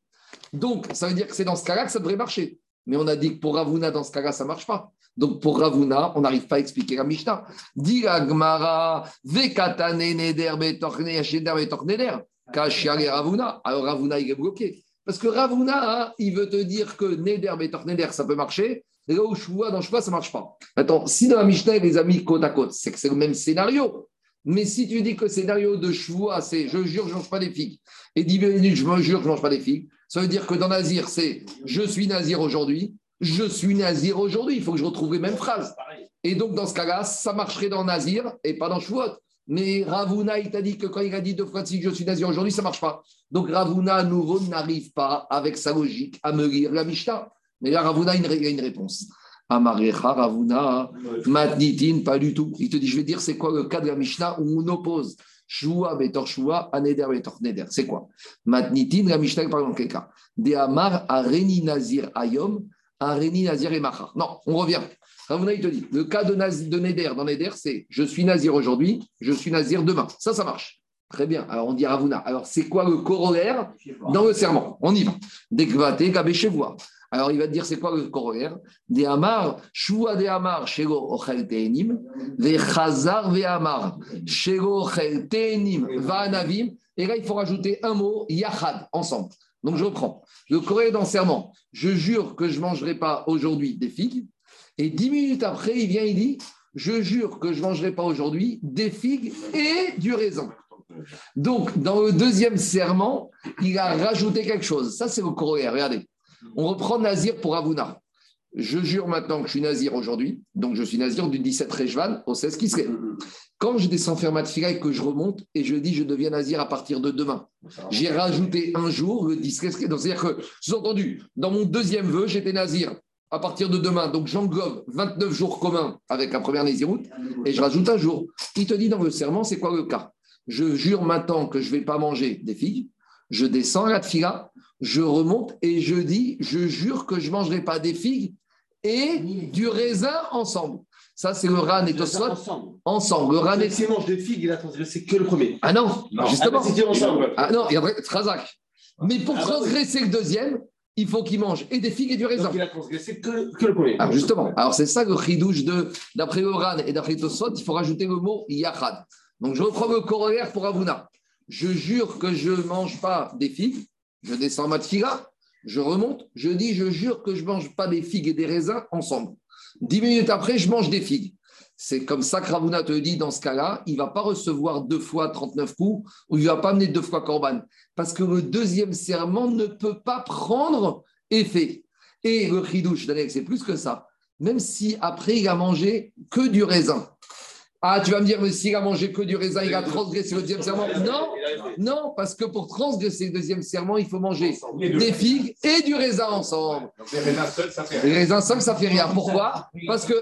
Donc, ça veut dire que c'est dans ce cas-là que ça devrait marcher. Mais on a dit que pour Ravuna, dans ce cas-là, ça ne marche pas. Donc pour Ravuna, on n'arrive pas à expliquer la Mishnah. Dit Agmara, Vekatane Neder Neder, Ravuna. Alors Ravuna, il est bloqué. Parce que Ravuna, il veut te dire que Neder Neder, ça peut marcher. Et là où Shua, dans Shua, ça ne marche pas. Attends, si dans la Mishnah, les amis côte à côte, c'est que c'est le même scénario. Mais si tu dis que le scénario de Shua, c'est je jure, je ne mange pas des figues, et 10 minutes, je me jure, je ne mange pas des figues, ça veut dire que dans Nazir, c'est je suis Nazir aujourd'hui, je suis Nazir aujourd'hui. Il faut que je retrouve les mêmes phrases. Et donc, dans ce cas-là, ça marcherait dans Nazir et pas dans Shavuot. Mais Ravuna, il t'a dit que quand il a dit deux fois que je suis Nazir aujourd'hui, ça ne marche pas. Donc, Ravuna, à nouveau, n'arrive pas, avec sa logique, à me lire la Mishnah. Mais là, Ravuna, il a une réponse. Amarecha, Ravuna, Matnitin, pas du tout. Il te dit, je vais dire, c'est quoi le cas de la Mishnah où on oppose Shua, Betor Shua, Aneder, Betor Neder. C'est quoi? Matnitin, la Mishnah, par exemple, quel cas De Amar, Areni Nazir Ayom, Areni Nazir et Machar. Non, on revient. Ravuna, il te dit, le cas de, Nazir, de Neder, dans Neder, c'est je suis Nazir aujourd'hui, je suis Nazir demain. Ça, ça marche. Très bien. Alors, on dit Ravuna. Alors, c'est quoi le corollaire? Dans le serment On y va. Dekvate, Kabeshevoa. Alors, il va te dire c'est quoi le corollaire? Des Amar, Shua de Amar, Shego Ochel Teenim, Ve Chazar Ve Amar, Shego Ochel Teenim, Vanavim. Et là, il faut rajouter un mot, Yachad, ensemble. Donc, je reprends. Le corollaire dans serment, je jure que je ne mangerai pas aujourd'hui des figues. Et dix minutes après, il vient, il dit Je jure que je ne mangerai pas aujourd'hui des figues et du raisin. Donc, dans le deuxième serment, il a rajouté quelque chose. Ça, c'est le corollaire. Regardez. On reprend Nazir pour Avuna. Je jure maintenant que je suis Nazir aujourd'hui, donc je suis Nazir du 17 Rejvan au 16 serait. Quand je descends faire ma et que je remonte et je dis je deviens Nazir à partir de demain, j'ai rajouté un jour le 10 C'est-à-dire que, sous-entendu, dans mon deuxième vœu, j'étais Nazir à partir de demain. Donc j'englobe 29 jours communs avec la première Naziroute et je rajoute un jour. Il te dit dans le serment, c'est quoi le cas? Je jure maintenant que je ne vais pas manger des figues. Je descends à la tfila, je remonte et je dis, je jure que je ne mangerai pas des figues et du raisin ensemble. Ça, c'est le ran et Tosfot. Ensemble. ensemble. Le ran et... S'il mange des figues, il a transgressé que le premier. Ah non, justement. Ah, ensemble. ah non, il y a Trazak. Mais pour ah, transgresser le deuxième, il faut qu'il mange et des figues et du raisin. Donc il a transgressé que, que le premier. Ah, justement. Alors c'est ça le chidouche de, d'après le ran et d'après Tosfot, il faut rajouter le mot yachad. Donc je reprends le corollaire pour Avuna. Je jure que je ne mange pas des figues je descends ma tfila, je remonte, je dis, je jure que je ne mange pas des figues et des raisins ensemble. Dix minutes après, je mange des figues. C'est comme ça que Ravuna te dit, dans ce cas-là, il ne va pas recevoir deux fois 39 coups ou il ne va pas amener deux fois Corban. Parce que le deuxième serment ne peut pas prendre effet. Et le chidouche c'est plus que ça. Même si après, il a mangé que du raisin. Ah, tu vas me dire, mais s'il a mangé que du raisin, il a transgressé le deuxième serment. Non, non, parce que pour transgresser le deuxième serment, il faut manger des figues et du raisin ensemble. les raisins seuls, ça fait rien. Les raisins seuls, ça fait rien. Pourquoi Parce que.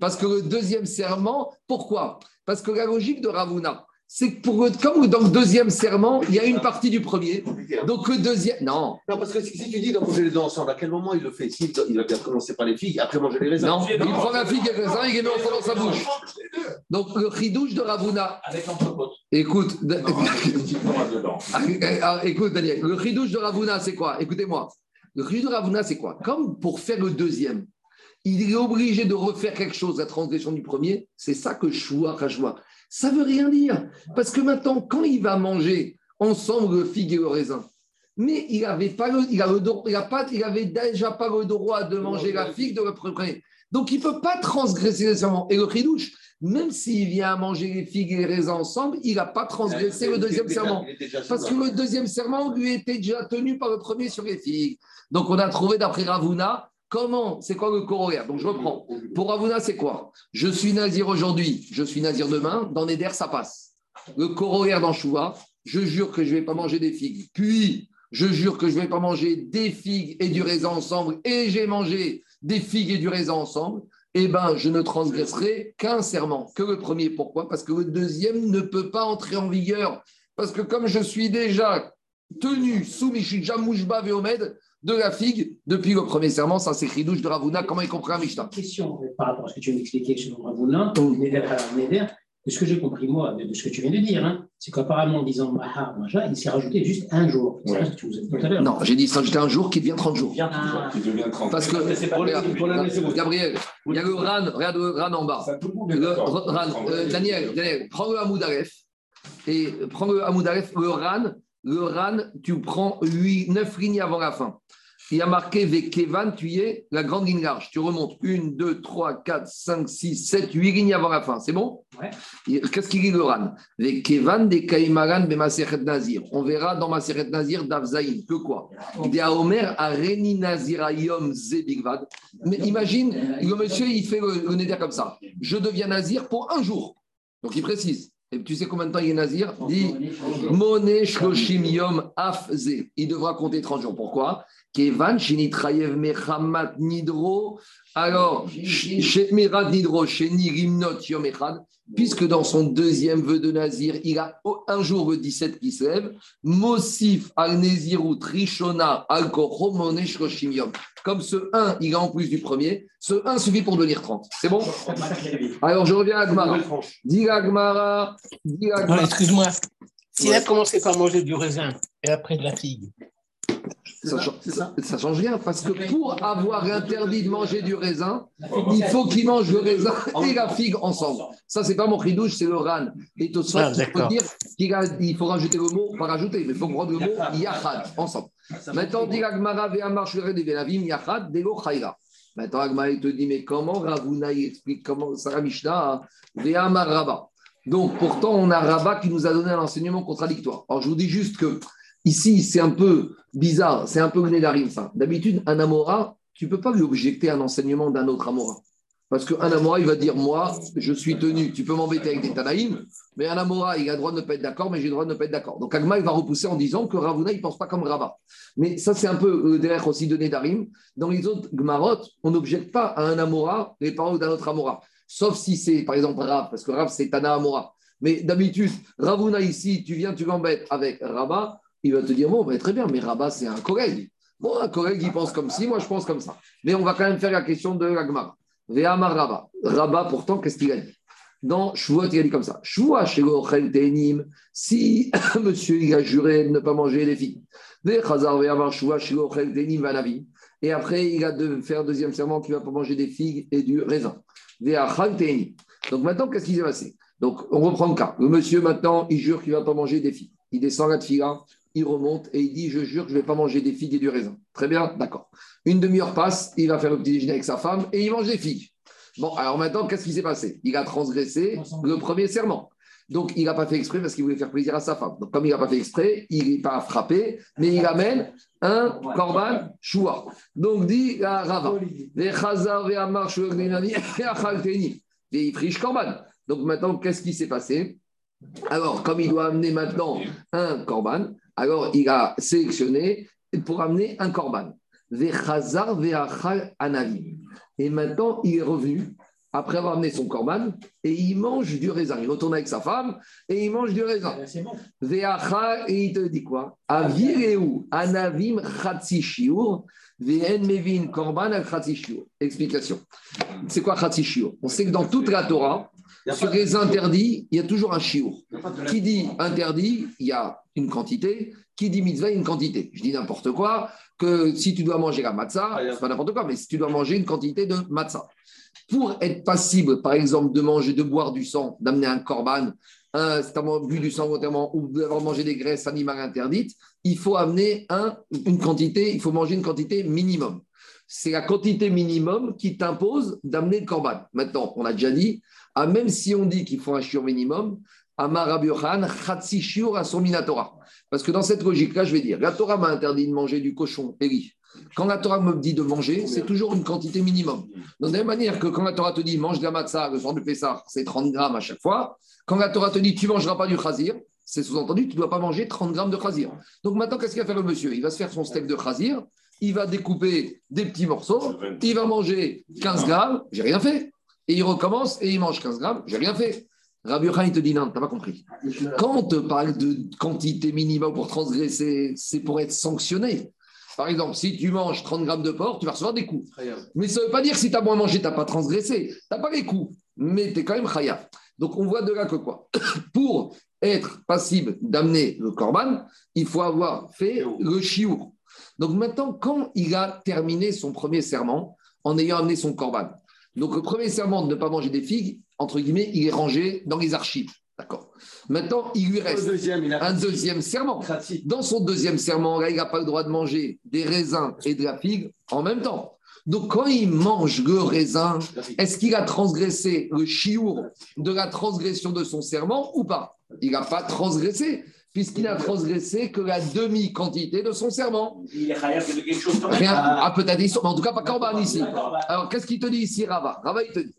Parce que le deuxième serment, pourquoi? Parce que la logique de Ravuna, c'est que pour, comme dans le deuxième serment, il y a une partie du premier. Donc le deuxième. Non. Non, parce que si, tu dis de manger les deux ensemble, à quel moment il le fait? Il va bien commencer par les figues, après manger les raisins. Non, il prend la figue et le raisin, il les met dans sa bouche. Donc le ridouche de Ravuna. Avec Écoute, ah, ah, écoute, Daniel, le ridouche de Ravuna, c'est quoi? Écoutez-moi. Le ridouche de Ravuna, c'est quoi? Comme pour faire le deuxième, il est obligé de refaire quelque chose, la transgression du premier. C'est ça que Choua, Rajwa. Ça veut rien dire. Parce que maintenant, quand il va manger ensemble le figue et le raisin, mais il avait pas le, il, a le, il, a pas, il avait déjà pas le droit de manger la figue de le premier. Donc il ne peut pas transgresser les serments. Et le chidouche, même s'il vient manger les figues et les raisins ensemble, il n'a pas transgressé le deuxième serment. Parce que le deuxième serment lui était déjà tenu par le premier sur les figues. Donc on a trouvé d'après Ravuna Comment? C'est quoi le corollaire? Donc je reprends. Pour Ravuna, c'est quoi? Je suis nazir aujourd'hui, je suis nazir demain. Dans Neder, ça passe. Le corollaire dans Chouva, je jure que je ne vais pas manger des figues. Puis, je jure que je ne vais pas manger des figues et du raisin ensemble. Et j'ai mangé des figues et du raisin ensemble. Eh bien, je ne transgresserai qu'un serment, que le premier. Pourquoi? Parce que le deuxième ne peut pas entrer en vigueur. Parce que comme je suis déjà tenu sous Mishija Mouchba Veomed, de la figue depuis le premier serment. Ça, c'est douche de Ravuna. Comment il comprend Mishnah? Question par rapport à ce que tu viens d'expliquer sur Ravuna, ce que j'ai compris, moi, de, ce que tu viens de dire, hein, c'est qu'apparemment, en disant Mahar, Maja, il s'est rajouté juste un jour. C'est ce que tu vous as dit tout à l'heure. Non, j'ai dit s'ajouter un jour qui devient 30 jours. Ah. Qui devient 30 Parce que, Gabriel, il y a le Ran, regarde le Ran en bas. le, Ran, euh, Daniel, Daniel, prends le Hamoud Et prends le Hamoud le Ran, le Ran, tu prends 8, 9 lignes avant la fin. Il y a marqué Vekevan, tu y es, la grande ligne large. Tu remontes 1, 2, 3, 4, 5, 6, 7, 8 lignes avant la fin. C'est bon? Ouais. Qu'est-ce qu'il dit le Ran? Vekevan de Kaimaran be Nazir. On verra dans Maseret Nazir d'Avzaïn que quoi? Il dit à Omer, à Reni Nazir Ayom Zebigvad. Mais imagine, le monsieur, il fait le, le comme ça. Je deviens Nazir pour un jour. Donc il précise Et tu sais combien de temps il est nazir? Dit Moné Shloshim Yom Afze. Il devra compter 30 jours. Pourquoi? Kevan Shinitrayev Mechamat Nidro. Alors. Puisque dans son deuxième vœu de Nazir, il a un jour le 17 qui se lève. Mosif al Neziru Trishona al. Comme ce 1, il a en plus du premier. Ce 1 suffit pour devenir 30. C'est bon? Alors, je reviens à Agmara. Dis Agmara. Excuse-moi. S'il a commencé par manger du raisin et après de la figue, ça, ça, change rien parce que pour avoir interdit de manger du raisin, il faut qu'il mange le raisin et la figue ensemble. Ça, c'est pas mon ridouche, c'est le ran. Et tout ça, il faut dire qu'il faut rajouter le mot, pas rajouter, mais il faut prendre le mot yachad ensemble. Maintenant, dit Agmara ve'amar shvere de velavim yachad dego chayra. Maintenant, Agmara il te dit, mais comment Ravuna explique comment Sarah Mishnah ve'amar Rabba. Donc, pourtant, on a Rabba qui nous a donné un enseignement contradictoire. Alors, je vous dis juste que Ici, c'est un peu bizarre, c'est un peu Gnédarim, ça. D'habitude, un Amora, tu ne peux pas lui objecter un enseignement d'un autre Amora. Parce qu'un Amora, il va dire Moi, je suis tenu, tu peux m'embêter avec des Tanaïm, mais un Amora, il a le droit de ne pas être d'accord, mais j'ai le droit de ne pas être d'accord. Donc Agma, il va repousser en disant que Ravuna, il ne pense pas comme Rabat. Mais ça, c'est un peu euh, derrière aussi de Nedarim. Dans les autres Gmarot, on n'objecte pas à un Amora les paroles d'un autre Amora. Sauf si c'est, par exemple, Rav, parce que Rav, c'est Tana Amora. Mais d'habitude, Ravuna ici, tu viens, tu l'embêtes avec Rabat il va te dire Bon, bah, très bien, mais Rabat, c'est un collègue. Bon, un collègue, il pense comme ci, moi, je pense comme ça. Mais on va quand même faire la question de l'Agmara. Ve'amar Rabat. Rabat, pourtant, qu'est-ce qu'il a dit? Dans Shvuot, il a dit comme ça Shvuot, si monsieur, il a juré de ne pas manger les filles. Et après, il a de faire deuxième serment qu'il ne va pas manger des figues et du raisin. Donc maintenant, qu'est-ce qui s'est passé? Donc, on reprend le cas. Le monsieur, maintenant, il jure qu'il ne va pas manger des figues. Il descend la fila, il remonte et il dit Je jure que je ne vais pas manger des figues et du raisin. Très bien, d'accord. Une demi-heure passe, il va faire le petit déjeuner avec sa femme et il mange des figues. Bon, alors maintenant, qu'est-ce qui s'est passé? Il a transgressé le premier serment. Donc, il n'a pas fait exprès parce qu'il voulait faire plaisir à sa femme. Donc, comme il n'a pas fait exprès, il n'est pas frappé, mais il amène un korban choua. Donc, dit à Rava, Donc, maintenant, qu'est-ce qui s'est passé? Alors, comme il doit amener maintenant un korban, alors, il a sélectionné pour amener un korban. Et maintenant, il est revenu après avoir amené son korban et il mange du raisin. Il retourne avec sa femme et il mange du raisin. Et il te dit quoi? Anavim mevin korban Explication. C'est quoi shiur? On sait que dans toute la Torah, sur les interdits, il y a toujours un chiour. Qui dit interdit, il y a une quantité. Qui dit mitzvah, une quantité. Je dis n'importe quoi, que si tu dois manger la matzah, c'est pas n'importe quoi, mais si tu dois manger une quantité de matzah. Pour être passible, par exemple, de manger, de boire du sang, d'amener un korban, un, bu du sang notamment, ou d'avoir mangé des graisses animales interdites, il faut amener un, une quantité, il faut manger une quantité minimum. C'est la quantité minimum qui t'impose d'amener le korban. Maintenant, on a déjà dit, ah, même si on dit qu'il faut un shiur minimum, Amar Rabbi à son Minatora. Parce que dans cette logique-là, je vais dire, la Torah m'a interdit de manger du cochon, Eli. Quand la Torah me dit de manger, c'est toujours une quantité minimum. De la même manière que quand la Torah te dit mange de la matzah le soir de Pessah, c'est 30 grammes à chaque fois. Quand la Torah te dit tu ne mangeras pas du chazir, c'est sous-entendu tu ne dois pas manger 30 grammes de chazir. Donc maintenant, qu'est-ce qu'il va faire le monsieur? Il va se faire son steak de chazir, il va découper des petits morceaux, il va manger 15 grammes, j'ai rien fait. Et il recommence et il mange 15 grammes, j'ai rien fait. Rabbi Khan, il te dit non, tu n'as pas compris. Quand on te parle de quantité minimum pour transgresser, c'est pour être sanctionné. Par exemple, si tu manges 30 grammes de porc, tu vas recevoir des coups. Mais ça ne veut pas dire que si tu as moins mangé, tu n'as pas transgressé. Tu n'as pas les coups, mais tu es quand même khaya. Donc on voit de là que quoi? Pour être passible d'amener le korban, il faut avoir fait le chiour. Donc maintenant, quand il a terminé son premier serment en ayant amené son korban, donc le premier serment de ne pas manger des figues, entre guillemets, il est rangé dans les archives. D'accord. Maintenant, il lui reste un deuxième serment. Dans son deuxième serment, là, il n'a pas le droit de manger des raisins et de la figue en même temps. Donc, quand il mange le raisin, est-ce qu'il a transgressé le chiour de la transgression de son serment ou pas? Il n'a pas transgressé puisqu'il a transgressé que la demi-quantité de son serment. Il est de quelque chose Rien, ah, peut-être, mais en tout cas pas Corban ici. Alors, qu'est-ce qu'il te dit ici, Rava? Rava, il te dit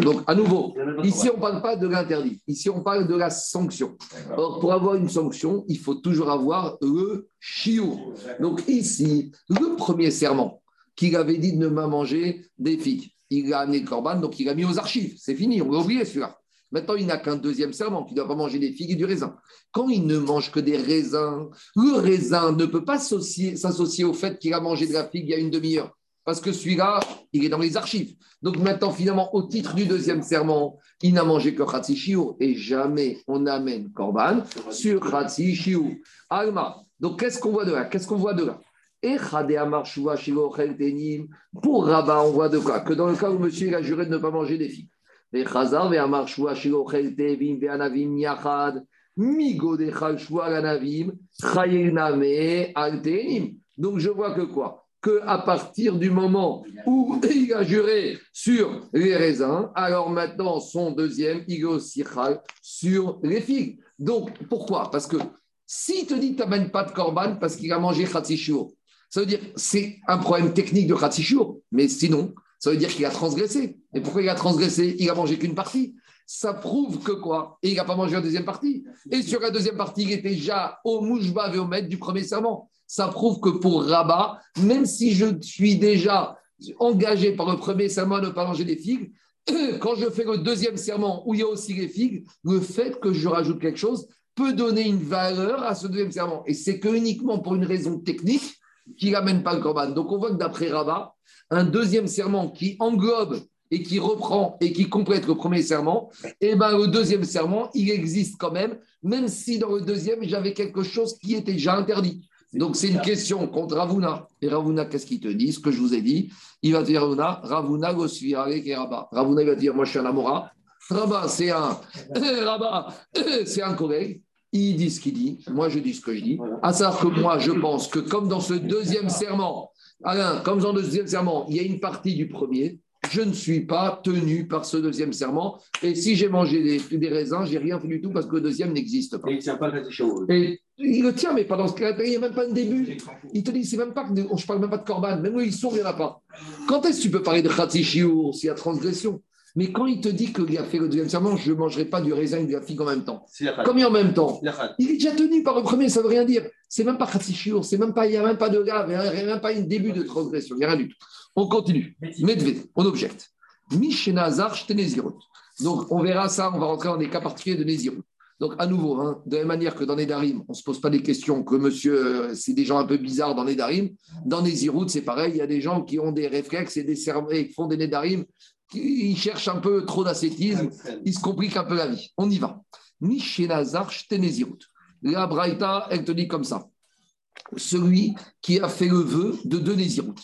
donc, à nouveau, ici, on ne parle pas de l'interdit. Ici, on parle de la sanction. Or, pour avoir une sanction, il faut toujours avoir le chiou. Donc, ici, le premier serment qu'il avait dit de ne pas manger des figues, il a amené le corban, donc il a mis aux archives. C'est fini, on l'a oublié celui-là. Maintenant, il n'a qu'un deuxième serment, qu'il ne doit pas manger des figues et du raisin. Quand il ne mange que des raisins, le raisin ne peut pas s'associer au fait qu'il a mangé de la figue il y a une demi-heure. Parce que celui-là, il est dans les archives. Donc maintenant, finalement, au titre du deuxième serment, il n'a mangé que Khatsi et jamais on amène Korban sur Khatsi Alma. Donc qu'est-ce qu'on voit de là? Qu'est-ce qu'on voit de là? Pour Rabat, on voit de quoi? Que dans le cas où monsieur a juré de ne pas manger des figues. Donc je vois que quoi? Que à partir du moment où il a juré sur les raisins, alors maintenant son deuxième, il aussi sur les figues. Donc pourquoi? Parce que s'il te dit que tu n'amènes pas de korban parce qu'il a mangé khatsishur, ça veut dire c'est un problème technique de khatsishur, mais sinon, ça veut dire qu'il a transgressé. Et pourquoi il a transgressé? Il a mangé qu'une partie. Ça prouve que quoi? Et il n'a pas mangé la deuxième partie. Et sur la deuxième partie, il était déjà au mouchba et au maître du premier serment. Ça prouve que pour Rabat, même si je suis déjà engagé par le premier serment à ne pas manger des figues, quand je fais le deuxième serment où il y a aussi les figues, le fait que je rajoute quelque chose peut donner une valeur à ce deuxième serment. Et c'est que uniquement pour une raison technique qu'il n'amène pas le corban. Donc on voit que d'après Rabat, un deuxième serment qui englobe et qui reprend et qui complète le premier serment, et eh ben le deuxième serment, il existe quand même, même si dans le deuxième, j'avais quelque chose qui était déjà interdit. Donc c'est une question contre Ravuna. Et Ravuna, qu'est-ce qu'il te dit Ce que je vous ai dit, il va dire Ravuna, Ravuna avec Rabba. Ravuna il va dire, moi je suis un Amora. Rabba, c'est un, Rabba, c'est un collègue. Il dit ce qu'il dit, moi je dis ce que je dis. À savoir que moi je pense que comme dans ce deuxième serment, Alain, comme dans le deuxième serment, il y a une partie du premier. Je ne suis pas tenu par ce deuxième serment. Et si j'ai mangé des, des raisins, j'ai rien fait du tout parce que le deuxième n'existe pas. Et il ne tient pas le Et il le tient, mais pas dans ce cas Il n'y a même pas un début. Il te dit, c'est même pas que je parle même pas de corban. Même où ils sont, il n'y en a pas. Quand est-ce que tu peux parler de Khatsishiour s'il y a transgression? Mais quand il te dit qu'il a fait le deuxième serment, je ne mangerai pas du raisin et de la figue en même temps. Comme il en même temps. Il est déjà tenu par le premier, ça ne veut rien dire. C'est même pas Khatsishur, c'est même pas, il n'y a même pas de gars, il n'y a même pas un début de transgression, il n'y a rien du tout. On continue. Medved, on objecte. Mishenazar Donc on verra ça, on va rentrer dans des cas particuliers de Nézirut. Donc, à nouveau, hein, de la même manière que dans Nedarim, on ne se pose pas des questions que monsieur, euh, c'est des gens un peu bizarres dans Nedarim. Dans Nézirut, c'est pareil, il y a des gens qui ont des réflexes et des cerveaux, qui font des Nedarim il cherche un peu trop d'ascétisme, il se complique un peu la vie. On y va. Shtenezirut. La Braïta, elle te dit comme ça. Celui qui a fait le vœu de deux Nézirut.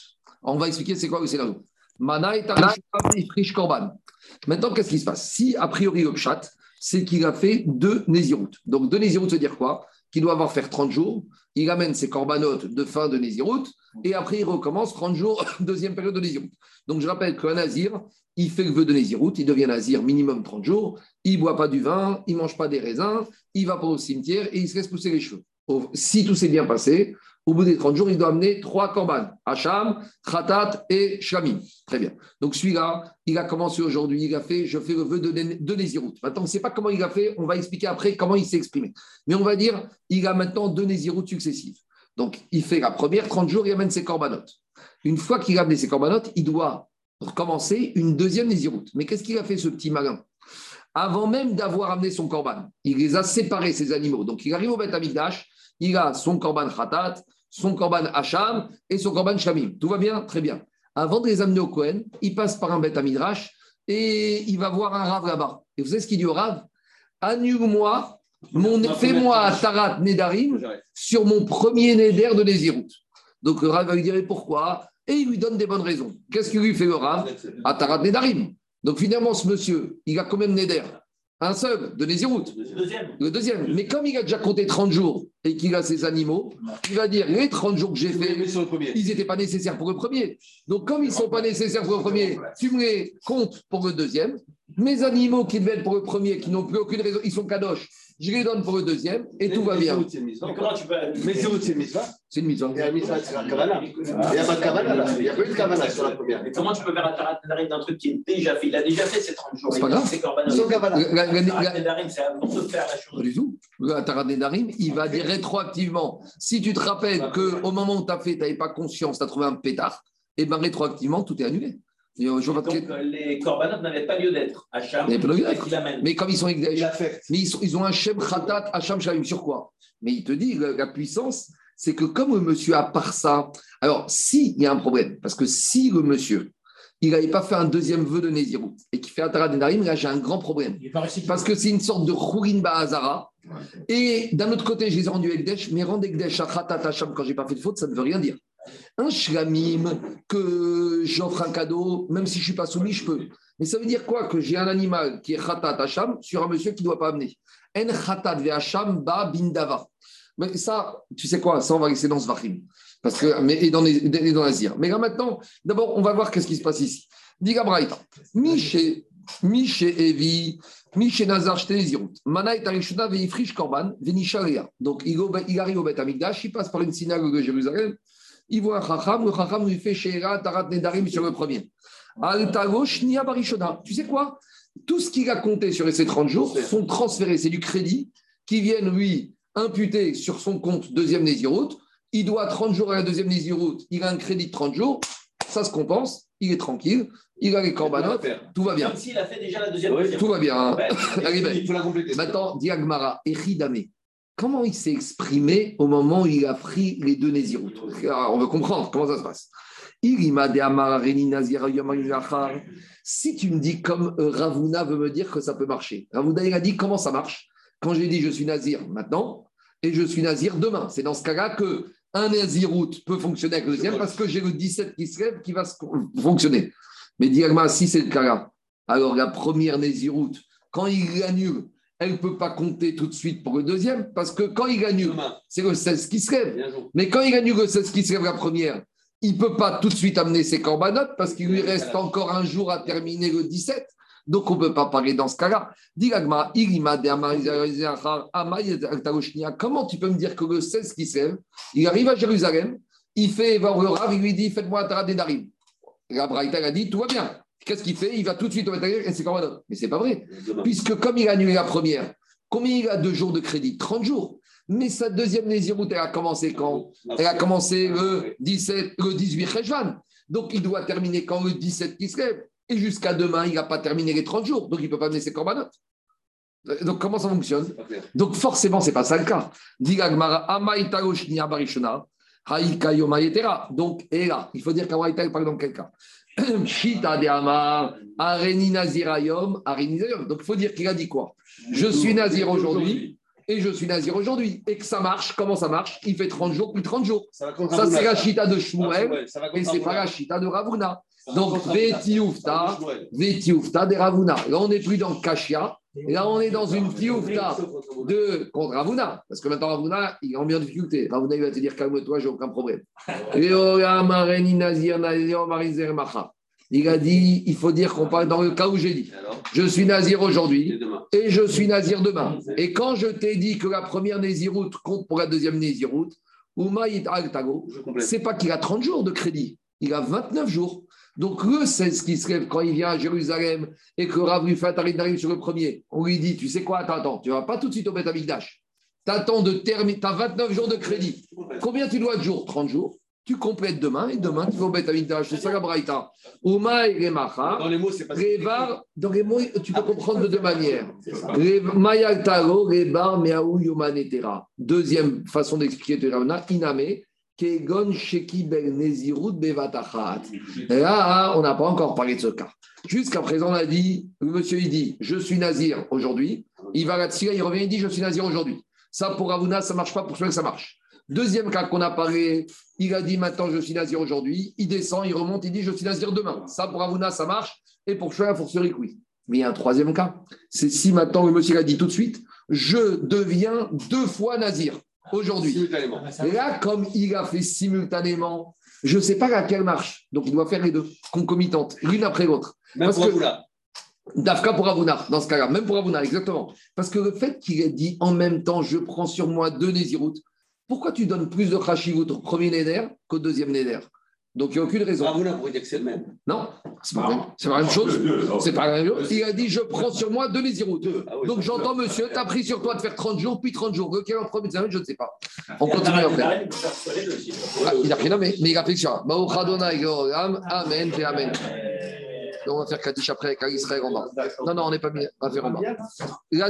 On va expliquer c'est quoi le scénario. Mana et Korban. Maintenant, qu'est-ce qui se passe? Si, a priori, le chat, c'est qu'il a fait deux Nézirut. Donc, deux Nézirut, ça veut dire quoi? Qu'il doit avoir fait 30 jours. Il amène ses corbanotes de fin de Nézirut et après, il recommence 30 jours, deuxième période de Nézirut. Donc, je rappelle qu'un Nazir, il fait le vœu de Nézirut, il devient Nazir minimum 30 jours, il ne boit pas du vin, il ne mange pas des raisins, il va pas au cimetière et il se laisse pousser les cheveux. Si tout s'est bien passé, au bout des 30 jours, il doit amener trois korban Hacham, Khatat et Shlamim. Très bien. Donc celui-là, il a commencé aujourd'hui, il a fait, je fais le vœu de, de Nézirut. Maintenant, on ne sait pas comment il a fait, on va expliquer après comment il s'est exprimé. Mais on va dire, il a maintenant deux Nézirut successives. Donc, il fait la première 30 jours, il amène ses corbanotes. Une fois qu'il a amené ses corbanotes, il doit recommencer une deuxième Nézirut. Mais qu'est-ce qu'il a fait, ce petit malin? Avant même d'avoir amené son corban, il les a séparés, ces animaux. Donc, il arrive au Beth Amikdash, il a son corban Khatat, son corban Hacham et son corban Shamim. Tout va bien Très bien. Avant de les amener au Kohen, il passe par un Beth Amidrash et il va voir un Rav là-bas. Et vous savez ce qu'il dit au Rav Annule-moi fais-moi Tarat Nedarim sur mon premier Neder de Nézirut. Donc le Rav va lui dire pourquoi? Et il lui donne des bonnes raisons. Qu'est-ce qu'il lui fait le Rav Tarat Nedarim. Donc finalement, ce monsieur, il a combien de Neder? Un seul, de Nézirut. Le deuxième. Le deuxième. Mais comme il a déjà compté 30 jours et qu'il a ses animaux, il va dire les 30 jours que j'ai fait, ils n'étaient pas nécessaires pour le premier. Donc comme ils ne sont pas nécessaires pour le premier, tu me les comptes pour le deuxième Mes animaux qui devaient être pour le premier, qui n'ont plus aucune raison, ils sont kadosh, je les donne pour le deuxième et tout va bien. Mais c'est où c'est mitzvah C'est une mise en Et la mitzvah, c'est la kavana. Il n'y a pas de kavana là. Il n'y a pas eu de kavana sur la première. Mais comment tu peux faire un d'un truc qui est déjà fait? Il a déjà fait ses 30 jours. C'est pas grave. C'est kavana. C'est avant de faire la Pas chose. du tout. Le Tarat Nedarim, il va dire rétroactivement. Si tu te rappelles qu'au moment où tu as fait, tu n'avais pas conscience, tu as trouvé un pétard, et bien rétroactivement, tout est annulé. Et, euh, Donc euh, les korbanot n'avaient pas lieu d'être. Hacham. Mais comme ils sont Ekdesh, mais ils, sont- ils ont un Shem Khatat, Hacham Shavim sur quoi? Mais il te dit, la, la puissance, c'est que comme le monsieur, à part ça, alors s'il y a un problème, parce que si le monsieur, il n'avait pas fait un deuxième vœu de Nézirut et qu'il fait un Tarat Nedarim, là j'ai un grand problème. Parce que c'est une sorte de Khourin Bahazara. Et d'un autre côté, je les ai rendus Ekdesh, mais rendre Ekdesh à Khatat Hacham quand j'ai pas fait de faute, ça ne veut rien dire. Un shlamim que j'offre un cadeau, même si je suis pas soumis, je peux. Mais ça veut dire quoi Que j'ai un animal qui est Khatat Hacham sur un monsieur qui ne doit pas amener? En Khatat ve Hacham ba bindava. Mais ça, tu sais quoi? Ça, on va laisser dans ce vachim. Parce que, mais, et dans, les, et dans l'Azir. Mais là maintenant, d'abord, on va voir qu'est-ce qui se passe ici. Diga Braïta. Miché, Miché Evi, Miché Nazar Shtenezirut. Mana et Arishuna veifrish korban, venisharia. Donc, il, arrive au Beth Amikdash, il passe par une synagogue de Jérusalem, il voit un chacham, le chacham lui fait Sheira Tarat Nedarim sur le premier. Al Tago Shnia Barishona. Tu sais quoi? Tout ce qu'il a compté sur ces 30 jours sont transférés. C'est du crédit qui viennent lui imputer sur son compte deuxième Nézirut. Il doit 30 jours à la deuxième Nézirut. Il a un crédit de 30 jours. Ça se compense. Il est tranquille. Il a les corbanotes. Tout va bien. Comme s'il a fait déjà la deuxième Oui. Tout va bien. Ouais. Belle. Il faut la compléter. Maintenant, Diagmara, Echidame, comment il s'est exprimé au moment où il a pris les deux Nézirut On veut comprendre comment ça se passe. Si tu me dis comme euh, Ravuna veut me dire que ça peut marcher, Ravuna a dit comment ça marche Quand j'ai dit je suis Nazir maintenant et je suis Nazir demain. C'est dans ce cas-là que un Nazirout peut fonctionner avec le deuxième parce que j'ai le 17 qui se lève qui va fonctionner. Mais Diagmara, si c'est le cas-là, alors la première Nézirout, quand il l'annule, elle ne peut pas compter tout de suite pour le deuxième, parce que quand il Demain. c'est le 16 qui se lève. Mais quand il annule le 16 qui se lève la première, il ne peut pas tout de suite amener ses corbanotes, parce qu'il lui reste encore un jour à terminer le 17. Donc on ne peut pas parler dans ce cas-là. Comment tu peux me dire que le 16 qui se lève, il arrive à Jérusalem, il fait il lui dit Faites-moi un tarat Nedarim. La Braïta a dit Tout va bien. Qu'est-ce qu'il fait? Il va tout de suite au Betagir et c'est corbanotes. Mais c'est pas vrai. Puisque comme il a annulé la première, combien il a de jours de crédit? 30 jours. Mais sa deuxième Néziroute, elle a commencé quand? Elle a commencé le 17, le 18 Rejvan. Donc il doit terminer quand le 17 qui se lève. Et jusqu'à demain, il n'a pas terminé les 30 jours. Donc il ne peut pas amener ses corbanotes. Donc comment ça fonctionne? Donc forcément, ce n'est pas ça le cas. Donc, et là, il faut dire qu'Awaïta, il parle dans quel cas? Shita de Amar, Areni Nazirayom, Areni Nazirayom. Donc il faut dire qu'il a dit quoi? Je suis Nazir aujourd'hui et je suis Nazir aujourd'hui. Et que ça marche, comment ça marche? Il fait 30 jours, plus 30 jours. Ça c'est la Shita de Shmuel et c'est pas la Shita de Ravuna. Donc. Vetiufta. Vetiufta de Ravuna. Là, on n'est plus dans Kashia. Là, on est dans une Tiufta de contre Ravuna. Parce que maintenant, Ravuna, il est en bien difficulté. Ravuna, il va te dire calme-toi, j'ai aucun problème. Il a dit, il faut dire qu'on parle dans le cas où j'ai dit. Je suis Nazir aujourd'hui et je suis Nazir demain. Et quand je t'ai dit que la première Néziroute compte pour la deuxième Néziroute, Oumaït Al-Tago, c'est pas qu'il a 30 jours de crédit, il a 29 jours. Donc le 16 qui se lève quand il vient à Jérusalem et que Rav lui fait d'arrive sur le premier, on lui dit, tu sais quoi, attends, attends, tu vas pas tout de suite au Beth Amikdash. T'attends de terminer, tu as 29 jours de crédit. Combien tu dois de jours? 30 jours. Tu complètes demain et demain tu vas au Beth Amikdash. C'est ça la Braïta. Uma et. Dans les mots, c'est pas Revar, dans les mots, tu peux comprendre de deux manières. Mayal Taro, Rebar, Meaou, Yomanetera. Deuxième façon d'expliquer de Ravna, Iname, Kegon, Ben, Là, on n'a pas encore parlé de ce cas. Jusqu'à présent, on a dit, le monsieur, il dit, je suis nazir aujourd'hui. Il va à il revient, il dit, je suis nazir aujourd'hui. Ça, pour Ravuna, ça ne marche pas, pour celui que ça marche. Deuxième cas qu'on a parlé, il a dit, maintenant, je suis nazir aujourd'hui. Il descend, il remonte, il dit, je suis nazir demain. Ça, pour Ravuna, ça marche. Et pour Shua, pour Surik, oui. Mais il y a un troisième cas. C'est si maintenant le monsieur a dit tout de suite, je deviens deux fois nazir aujourd'hui. Simultanément. Et là, comme il a fait simultanément, je ne sais pas laquelle marche. Donc il doit faire les deux, concomitantes, l'une après l'autre. Même Parce pour que-. Dafka pour Avuna, dans ce cas-là, même pour Avuna, exactement. Parce que le fait qu'il ait dit en même temps, je prends sur moi deux Nézirut, pourquoi tu donnes plus de Khashivut au premier Néder qu'au deuxième Néder? Donc il n'y a aucune raison. Avuna pourrait dire que c'est le même. Non, c'est pas, c'est pas la même chose. C'est pas la même chose. Il a dit, je prends sur moi deux Nézirut. Ah oui, Donc j'entends, monsieur, tu as pris sur toi de faire 30 jours, puis 30 jours. Lequel en premier je ne sais pas. On continue après. Ah, il a pris nommé, mais il a pris Geolam, Amen, et Amen. Et on va faire Kaddish après avec Israël en bas. Non, non, on n'est pas mis. On va faire en bas. Là,